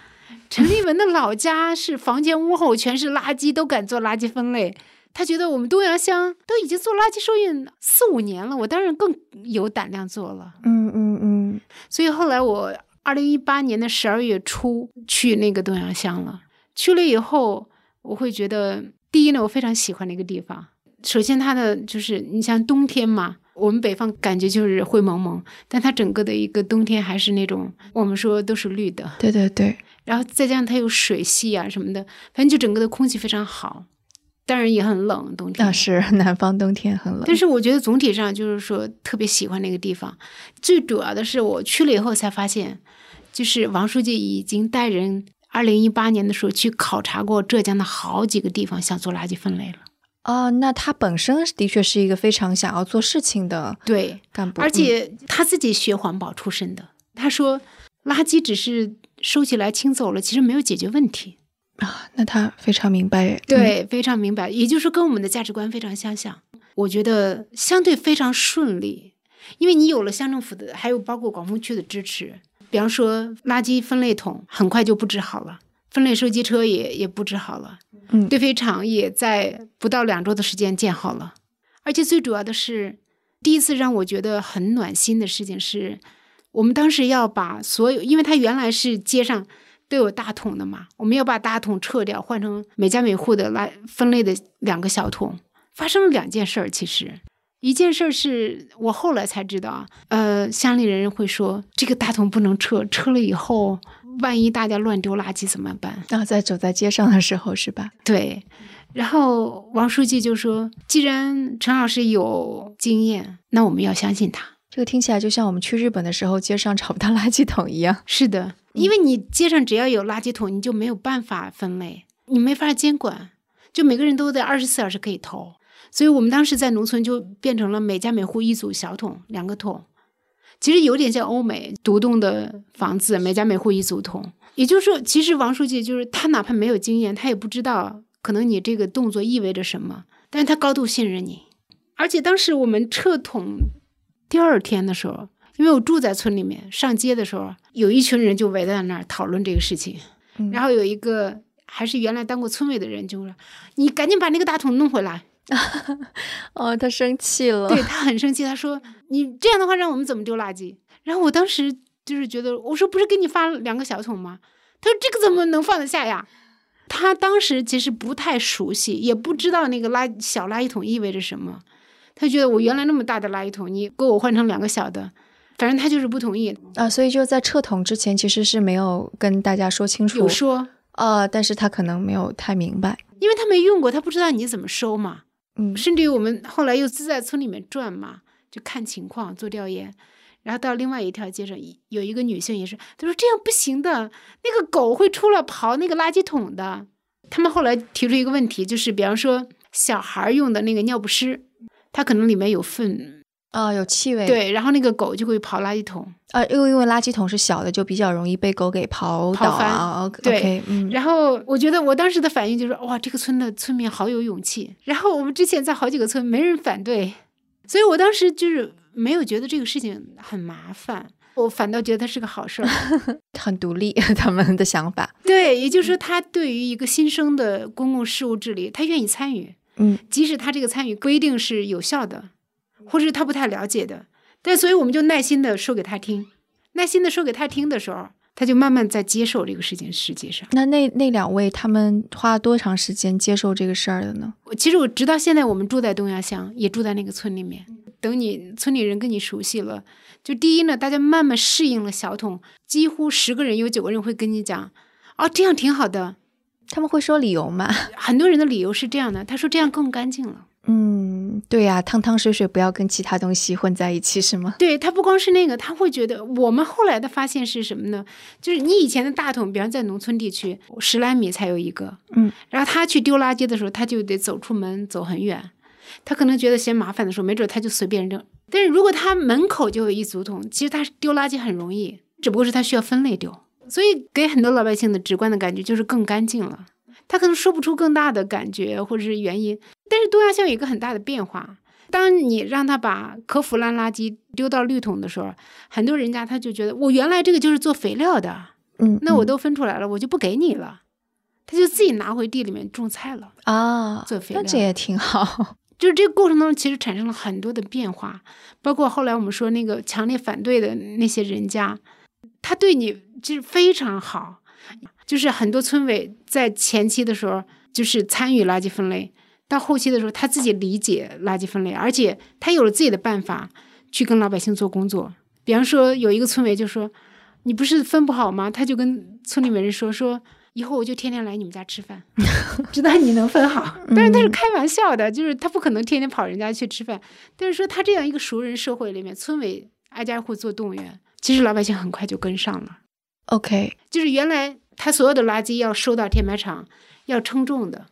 陈立文的老家是房前屋后全是垃圾，都敢做垃圾分类。他觉得我们东阳乡都已经做垃圾收运四五年了，我当然更有胆量做了。嗯嗯嗯，所以后来我二零一八年的十二月初去那个东阳乡了。去了以后，我会觉得，第一呢，我非常喜欢那个地方。首先，它的就是你像冬天嘛，我们北方感觉就是灰蒙蒙，但它整个的一个冬天还是那种我们说都是绿的，对对对，然后再加上它有水系啊什么的，反正就整个的空气非常好。当然也很冷，冬天那是 南方冬天很冷，但是我觉得总体上就是说特别喜欢那个地方。最主要的是我去了以后才发现，就是王书记已经带人二零一八年的时候去考察过浙江的好几个地方，想做垃圾分类了。哦，那他本身的确是一个非常想要做事情的对，干部，而且他自己学环保出身的，他说垃圾只是收起来清走了，其实没有解决问题。嗯啊，那他非常明白，嗯，对，非常明白，也就是说跟我们的价值观非常相像。我觉得相对非常顺利，因为你有了乡政府的，还有包括广丰区的支持。比方说，垃圾分类桶很快就布置好了，分类收集车也也布置好了，嗯堆肥厂也在不到两周的时间建好了。而且最主要的是，第一次让我觉得很暖心的事情是，我们当时要把所有，因为它原来是街上都有大桶的嘛，我们要把大桶撤掉，换成每家每户的垃分类的两个小桶。发生了两件事儿，其实一件事儿是我后来才知道啊，呃，乡里人会说这个大桶不能撤，撤了以后万一大家乱丢垃圾怎么办？然后在走在街上的时候是吧？对，然后王书记就说，既然陈老师有经验，那我们要相信他。这个听起来就像我们去日本的时候街上找不到垃圾桶一样。是的，因为你街上只要有垃圾桶，你就没有办法分类，你没法监管，就每个人都在二十四小时可以投。所以我们当时在农村就变成了每家每户一组小桶，两个桶，其实有点像欧美独栋的房子，每家每户一组桶。也就是说，其实王书记就是他哪怕没有经验，他也不知道可能你这个动作意味着什么，但是他高度信任你。而且当时我们撤桶第二天的时候，因为我住在村里面，上街的时候，有一群人就围在那儿讨论这个事情。然后有一个还是原来当过村委的人就说：“你赶紧把那个大桶弄回来。哦，他生气了。对他很生气，他说：“你这样的话，让我们怎么丢垃圾？”然后我当时就是觉得，我说：“不是给你发两个小桶吗？”他说：“这个怎么能放得下呀？”他当时其实不太熟悉，也不知道那个垃小垃圾桶意味着什么。他觉得我原来那么大的垃圾桶，你给我换成两个小的，反正他就是不同意啊。所以就在撤桶之前，其实是没有跟大家说清楚。有说呃，但是他可能没有太明白，因为他没用过，他不知道你怎么收嘛。嗯，甚至于我们后来又自在村里面转嘛，就看情况做调研。然后到另外一条街上，有一个女性也是，她说这样不行的，那个狗会出来刨那个垃圾桶的。他们后来提出一个问题，就是比方说小孩用的那个尿不湿。它可能里面有粪啊，有气味。对，然后那个狗就会刨垃圾桶啊，因为因为垃圾桶是小的，就比较容易被狗给刨倒啊。对，嗯。然后我觉得我当时的反应就是，哇，这个村的村民好有勇气。然后我们之前在好几个村没人反对，所以我当时就是没有觉得这个事情很麻烦，我反倒觉得它是个好事儿，很独立 他们的想法。对，也就是说，他对于一个新生的公共事务治理，他愿意参与。嗯，即使他这个参与不一定是有效的，或者是他不太了解的，但所以我们就耐心的说给他听，耐心的说给他听的时候，他就慢慢在接受这个事情。实际上，那那那两位他们花了多长时间接受这个事儿的呢？其实我直到现在，我们住在东亚乡，也住在那个村里面。等你村里人跟你熟悉了，就第一呢，大家慢慢适应了小桶，几乎十个人有九个人会跟你讲，哦，这样挺好的。他们会说理由吗？很多人的理由是这样的，他说这样更干净了。嗯，对呀，汤汤水水不要跟其他东西混在一起，是吗？对他不光是那个，他会觉得我们后来的发现是什么呢？就是你以前的大桶，比方在农村地区，十来米才有一个，嗯，然后他去丢垃圾的时候，他就得走出门走很远，他可能觉得嫌麻烦的时候，没准他就随便扔。但是如果他门口就有一组桶，其实他丢垃圾很容易，只不过是他需要分类丢。所以给很多老百姓的直观的感觉就是更干净了。他可能说不出更大的感觉或者是原因，但是东亚乡有一个很大的变化。当你让他把可腐烂垃圾丢到绿桶的时候，很多人家他就觉得我原来这个就是做肥料的，嗯，那我都分出来了，我就不给你了，他就自己拿回地里面种菜了啊，做肥料，那这也挺好。就是这个过程当中其实产生了很多的变化，包括后来我们说那个强烈反对的那些人家，他对你。就是非常好，就是很多村委在前期的时候就是参与垃圾分类，到后期的时候他自己理解垃圾分类，而且他有了自己的办法去跟老百姓做工作。比方说有一个村委就说：“你不是分不好吗？”他就跟村里面人说：“说以后我就天天来你们家吃饭，知道你能分好。”但是他是开玩笑的，就是他不可能天天跑人家去吃饭。但是说他这样一个熟人社会里面，村委挨家挨户做动员，其实老百姓很快就跟上了。OK，就是原来他所有的垃圾要收到填埋场，要称重的，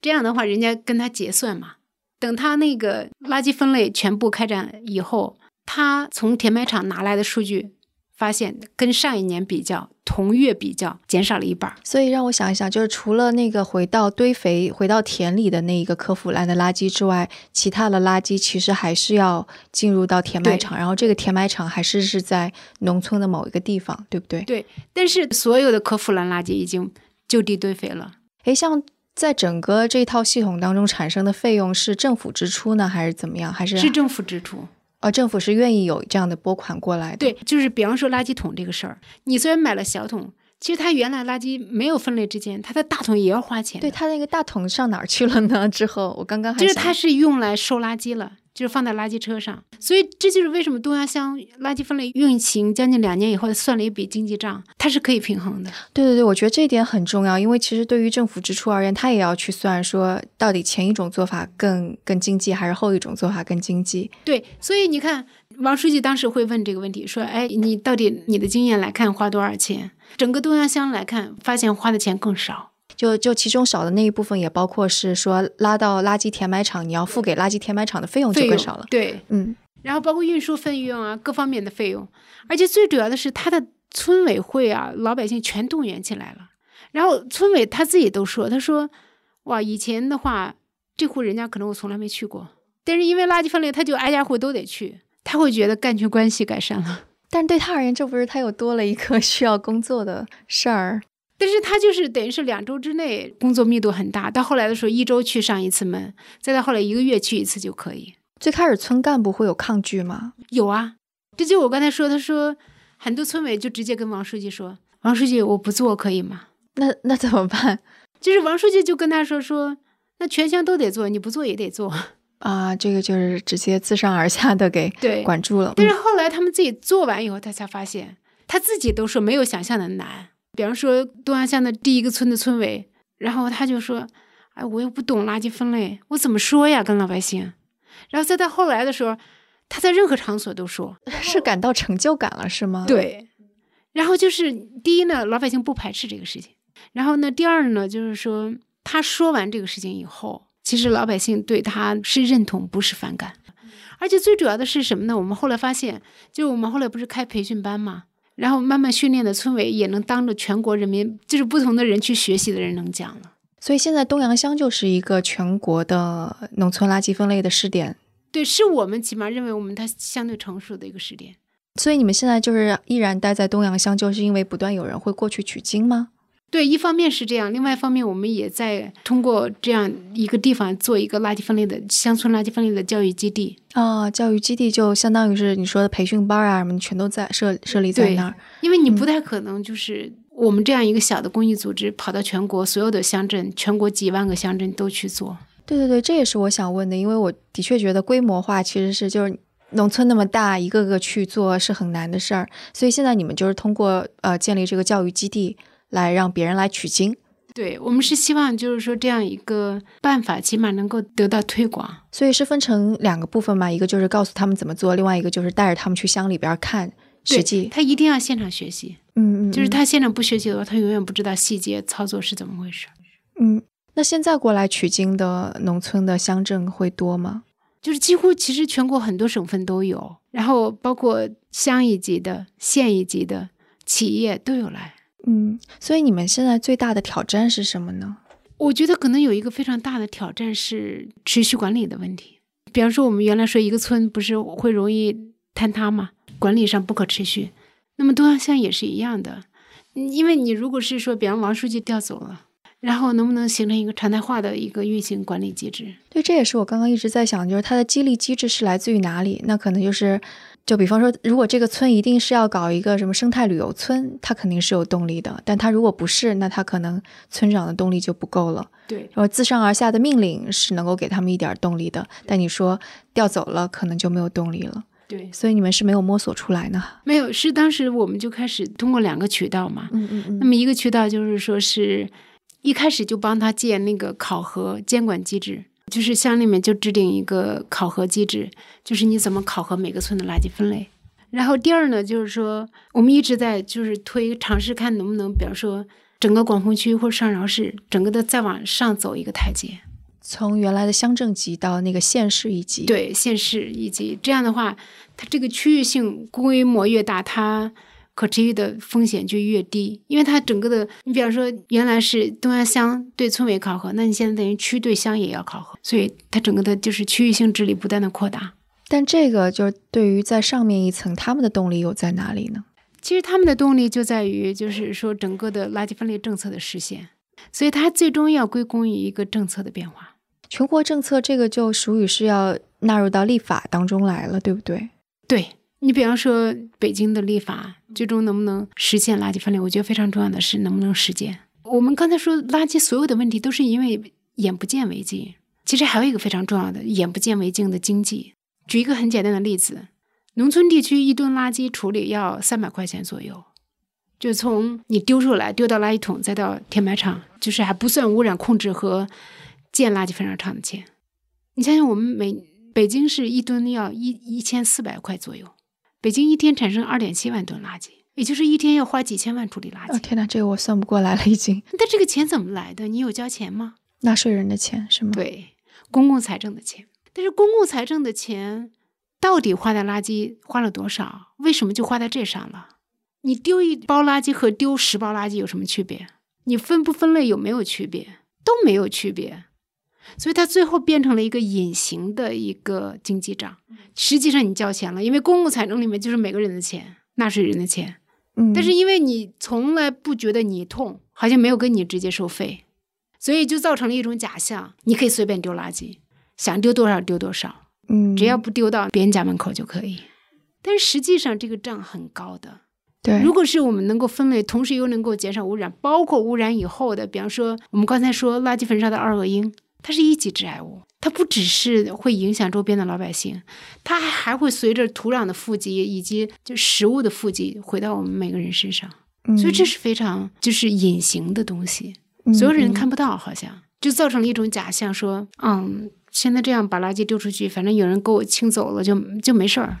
这样的话人家跟他结算嘛。等他那个垃圾分类全部开展以后，他从填埋场拿来的数据。发现跟上一年比较，同月比较减少了一半。所以让我想一想，就是除了那个回到堆肥、回到田里的那一个可腐烂的垃圾之外，其他的垃圾其实还是要进入到填埋场，然后这个填埋场还是是在农村的某一个地方，对不对？对。但是所有的可腐烂垃圾已经就地堆肥了。诶，像在整个这套系统当中产生的费用是政府支出呢，还是怎么样？还是是政府支出？呃，政府是愿意有这样的拨款过来的。对，就是比方说垃圾桶这个事儿，你虽然买了小桶，其实它原来垃圾没有分类之前，它的大桶也要花钱。对，它那个大桶上哪儿去了呢？之后我刚刚还就是它是用来收垃圾了。就是放在垃圾车上，所以这就是为什么东亚乡垃圾分类运行将近两年以后算了一笔经济账，它是可以平衡的。对对对，我觉得这一点很重要，因为其实对于政府支出而言，他也要去算说到底前一种做法更更经济，还是后一种做法更经济。对，所以你看，王书记当时会问这个问题，说：“哎，你到底你的经验来看花多少钱？整个东亚乡来看，发现花的钱更少。”就就其中少的那一部分也包括是说拉到垃圾填埋场，你要付给垃圾填埋场的费用就更少了。对，嗯，然后包括运输费用啊，各方面的费用，而且最主要的是他的村委会啊，老百姓全动员起来了。然后村委他自己都说，他说，哇，以前的话这户人家可能我从来没去过，但是因为垃圾分类，他就挨家户都得去，他会觉得干群关系改善了。但是对他而言，这不是他又多了一个需要工作的事儿。但是他就是等于是两周之内工作密度很大，到后来的时候一周去上一次门，再到后来一个月去一次就可以。最开始村干部会有抗拒吗？有啊，这就我刚才说，他说很多村委就直接跟王书记说：“王书记，我不做可以吗？”那那怎么办？就是王书记就跟他说说，那全乡都得做，你不做也得做啊。这个就是直接自上而下的给对管住了。但是后来他们自己做完以后，他才发现他自己都说没有想象的难。比方说东安乡的第一个村的村委，然后他就说：“哎，我又不懂垃圾分类，我怎么说呀？跟老百姓。”然后再到后来的时候，他在任何场所都说，是感到成就感了，是吗？对。然后就是第一呢，老百姓不排斥这个事情；然后呢，第二呢，就是说他说完这个事情以后，其实老百姓对他是认同，不是反感。而且最主要的是什么呢？我们后来发现，就我们后来不是开培训班嘛。然后慢慢训练的村委也能当着全国人民，就是不同的人去学习的人能讲了。所以现在东阳乡就是一个全国的农村垃圾分类的试点。对，是我们起码认为我们它相对成熟的一个试点。所以你们现在就是依然待在东阳乡，就是因为不断有人会过去取经吗？对，一方面是这样，另外一方面我们也在通过这样一个地方做一个垃圾分类的乡村垃圾分类的教育基地啊，教育基地就相当于是你说的培训班啊什么，全都在设设立在那儿。因为你不太可能就是我们这样一个小的公益组织跑到全国所有的乡镇，全国几万个乡镇都去做。对对对，这也是我想问的，因为我的确觉得规模化其实是就是农村那么大，一个个去做是很难的事儿，所以现在你们就是通过呃建立这个教育基地。来让别人来取经，对我们是希望就是说这样一个办法，起码能够得到推广。所以是分成两个部分嘛，一个就是告诉他们怎么做，另外一个就是带着他们去乡里边看实际。他一定要现场学习，嗯嗯，就是他现场不学习的话，他永远不知道细节操作是怎么回事。嗯，那现在过来取经的农村的乡镇会多吗？就是几乎其实全国很多省份都有，然后包括乡一级的、县一级的企业都有来。嗯，所以你们现在最大的挑战是什么呢？我觉得可能有一个非常大的挑战是持续管理的问题。比方说，我们原来说一个村不是会容易坍塌吗？管理上不可持续。那么东阳乡也是一样的，因为你如果是说，比方王书记调走了，然后能不能形成一个常态化的一个运行管理机制？对，这也是我刚刚一直在想，就是它的激励机制是来自于哪里？那可能就是。就比方说，如果这个村一定是要搞一个什么生态旅游村，它肯定是有动力的。但它如果不是，那它可能村长的动力就不够了。对，然后自上而下的命令是能够给他们一点动力的。但你说调走了，可能就没有动力了。对，所以你们是没有摸索出来呢？没有，是当时我们就开始通过两个渠道嘛。嗯嗯嗯。那么一个渠道就是说是一开始就帮他建那个考核监管机制。就是乡里面就制定一个考核机制，就是你怎么考核每个村的垃圾分类。然后第二呢，就是说我们一直在就是推尝试看能不能，比方说整个广丰区或者上饶市，整个的再往上走一个台阶，从原来的乡镇级到那个县市一级。对，县市一级，这样的话，它这个区域性规模越大，它。可持续的风险就越低，因为它整个的，你比方说原来是东安乡对村委考核，那你现在等于区对乡也要考核，所以它整个的就是区域性治理不断的扩大。但这个就是对于在上面一层，他们的动力又在哪里呢？其实他们的动力就在于，就是说整个的垃圾分类政策的实现，所以它最终要归功于一个政策的变化。全国政策这个就属于是要纳入到立法当中来了，对不对？对。你比方说北京的立法最终能不能实现垃圾分类？我觉得非常重要的是能不能实践。我们刚才说垃圾所有的问题都是因为眼不见为净，其实还有一个非常重要的眼不见为净的经济。举一个很简单的例子，农村地区一吨垃圾处理要三百块钱左右，就从你丢出来丢到垃圾桶再到填埋场，就是还不算污染控制和建垃圾焚烧厂的钱。你想想，我们每北京是一吨要一一千四百块左右。北京一天产生二点七万吨垃圾，也就是一天要花几千万处理垃圾。天哪，这个我算不过来了，已经。但这个钱怎么来的？你有交钱吗？纳税人的钱是吗？对，公共财政的钱。但是公共财政的钱到底花在垃圾花了多少？为什么就花在这上了？你丢一包垃圾和丢十包垃圾有什么区别？你分不分类有没有区别？都没有区别。所以它最后变成了一个隐形的一个经济账。实际上你交钱了，因为公共财政里面就是每个人的钱，纳税人的钱。嗯，但是因为你从来不觉得你痛，好像没有跟你直接收费，所以就造成了一种假象：你可以随便丢垃圾，想丢多少丢多少，嗯，只要不丢到别人家门口就可以。但实际上这个账很高的。对，如果是我们能够分类，同时又能够减少污染，包括污染以后的，比方说我们刚才说垃圾焚烧的二恶英，它是一级致癌物，它不只是会影响周边的老百姓，它还还会随着土壤的富集以及就食物的富集回到我们每个人身上，嗯所以这是非常就是隐形的东西，嗯所有人嗯看不到，好像就造成了一种假象，说嗯，现在这样把垃圾丢出去，反正有人给我清走了就就没事儿。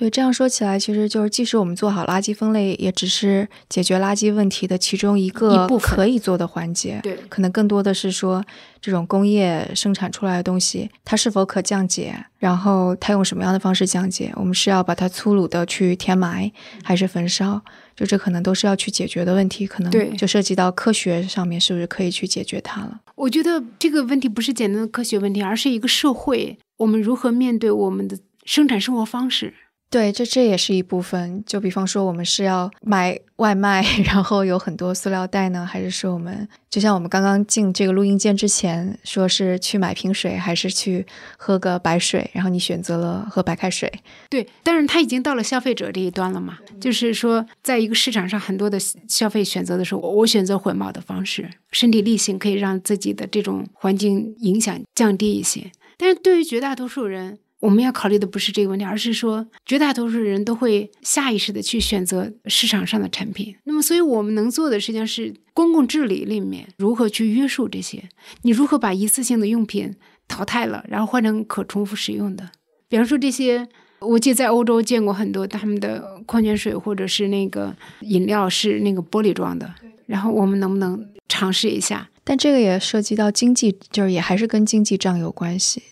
对，这样说起来，其实就是即使我们做好垃圾分类，也只是解决垃圾问题的其中一个一部分可以做的环节。对可能更多的是说，这种工业生产出来的东西，它是否可降解，然后它用什么样的方式降解？我们是要把它粗鲁的去填埋，还是焚烧？就这可能都是要去解决的问题，可对能就涉及到科学上面是不是可以去解决它了？我觉得这个问题不是简单的科学问题，而是一个社会，我们如何面对我们的生产生活方式。对，这这也是一部分。就比方说，我们是要买外卖，然后有很多塑料袋呢，还是说我们就像我们刚刚进这个录音间之前，说是去买瓶水，还是去喝个白水？然后你选择了喝白开水。对，但是它已经到了消费者这一端了嘛，就是说，在一个市场上很多的消费选择的时候，我选择环保的方式，身体力行可以让自己的这种环境影响降低一些。但是对于绝大多数人，我们要考虑的不是这个问题，而是说绝大多数人都会下意识的去选择市场上的产品。那么，所以我们能做的实际上是公共治理里面如何去约束这些，你如何把一次性的用品淘汰了，然后换成可重复使用的。比方说这些，我记得在欧洲见过很多他们的矿泉水或者是那个饮料是那个玻璃装的，然后我们能不能尝试一下？但这个也涉及到经济，就是也还是跟经济账有关系。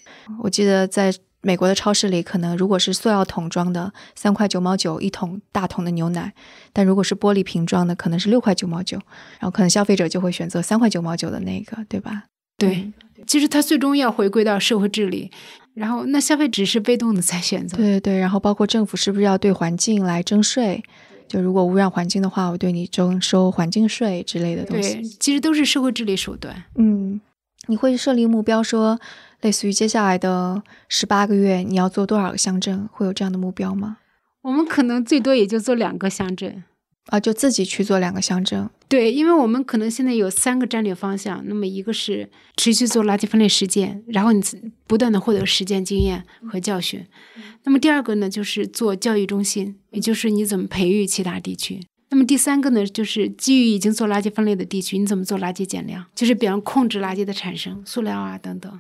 我记得在美国的超市里，可能如果是塑料桶装的，三块九毛九一桶大桶的牛奶；但如果是玻璃瓶装的，可能是六块九毛九。然后可能消费者就会选择三块九毛九的那个，对吧？对，其实它最终要回归到社会治理，然后那消费只是被动的在选择。对对对。然后包括政府是不是要对环境来征税？就如果污染环境的话，我对你征收环境税之类的东西。对，其实都是社会治理手段。嗯，你会设立目标说，类似于接下来的十八个月你要做多少个乡镇，会有这样的目标吗？我们可能最多也就做两个乡镇。啊，就自己去做两个乡镇。对，因为我们可能现在有三个战略方向，那么一个是持续做垃圾分类实践，然后你不断的获得实践经验和教训。那么第二个呢，就是做教育中心，也就是你怎么培育其他地区。那么第三个呢，就是基于已经做垃圾分类的地区，你怎么做垃圾减量，就是比方控制垃圾的产生，塑料啊等等。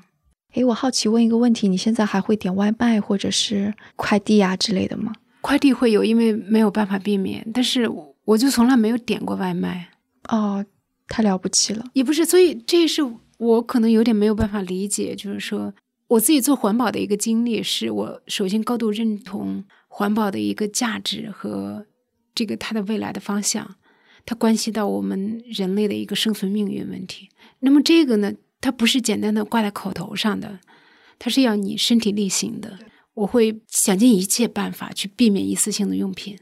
诶，我好奇问一个问题，你现在还会点外卖或者是快递啊之类的吗？快递会有，因为没有办法避免，但是我就从来没有点过外卖。哦，太了不起了。也不是，所以这也是我可能有点没有办法理解，就是说我自己做环保的一个经历，是我首先高度认同环保的一个价值和这个它的未来的方向，它关系到我们人类的一个生存命运问题。那么这个呢，它不是简单的挂在口头上的，它是要你身体力行的。我会想尽一切办法去避免一次性的用品。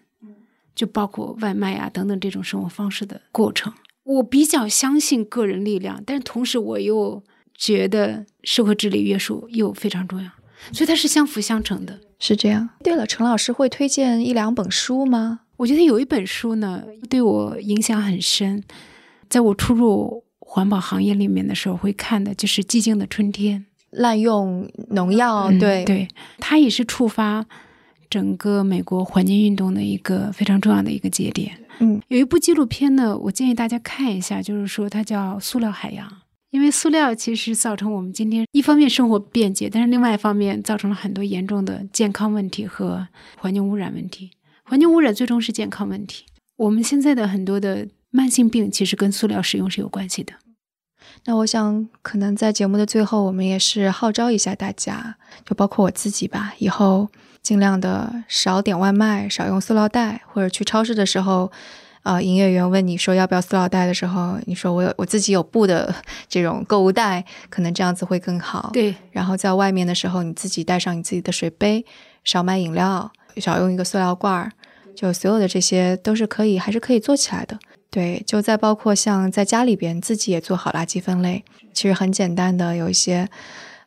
就包括外卖啊等等这种生活方式的过程，我比较相信个人力量，但是同时我又觉得社会治理约束又非常重要，所以它是相辅相成的。是这样。对了，陈老师会推荐一两本书吗？我觉得有一本书呢，对我影响很深，在我初入环保行业里面的时候会看的，就是《寂静的春天》。滥用农药，嗯对对，它也是触发整个美国环境运动的一个非常重要的一个节点。嗯，有一部纪录片呢，我建议大家看一下，就是说它叫《塑料海洋》，因为塑料其实造成我们今天一方面生活便捷，但是另外一方面造成了很多严重的健康问题和环境污染问题。环境污染最终是健康问题。我们现在的很多的慢性病其实跟塑料使用是有关系的。那我想，可能在节目的最后，我们也是号召一下大家，就包括我自己吧，以后尽量的少点外卖，少用塑料袋，或者去超市的时候，呃，营业员问你说要不要塑料袋的时候，你说我有我自己有布的 这种购物袋，可能这样子会更好。对，然后在外面的时候，你自己带上你自己的水杯，少买饮料，少用一个塑料罐儿，就所有的这些都是可以，还是可以做起来的。对，就再包括像在家里边自己也做好垃圾分类，其实很简单的，有一些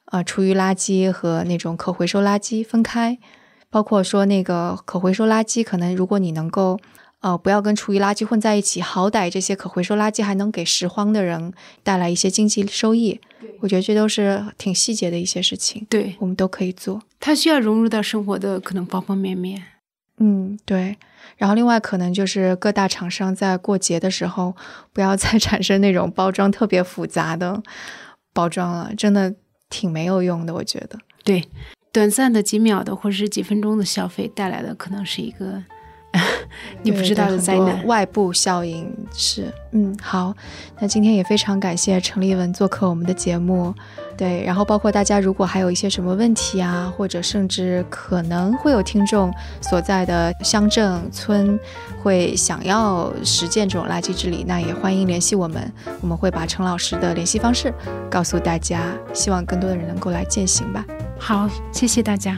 呃厨余垃圾和那种可回收垃圾分开，包括说那个可回收垃圾，可能如果你能够。呃，不要跟厨余垃圾混在一起，好歹这些可回收垃圾还能给拾荒的人带来一些经济收益。我觉得这都是挺细节的一些事情。对，我们都可以做。它需要融入到生活的可能方方面面。嗯，对。然后另外可能就是各大厂商在过节的时候，不要再 产生那种包装特别复杂的包装了，真的挺没有用的。我觉得。对，短暂的几秒的或者是几分钟的消费带来的可能是一个。你不知道的灾难，外部效应是，嗯，好，那今天也非常感谢陈立文做客我们的节目，对，然后包括大家如果还有一些什么问题啊，或者甚至可能会有听众所在的乡镇村会想要实践这种垃圾治理，那也欢迎联系我们，我们会把陈老师的联系方式告诉大家，希望更多的人能够来践行吧。好，谢谢大家。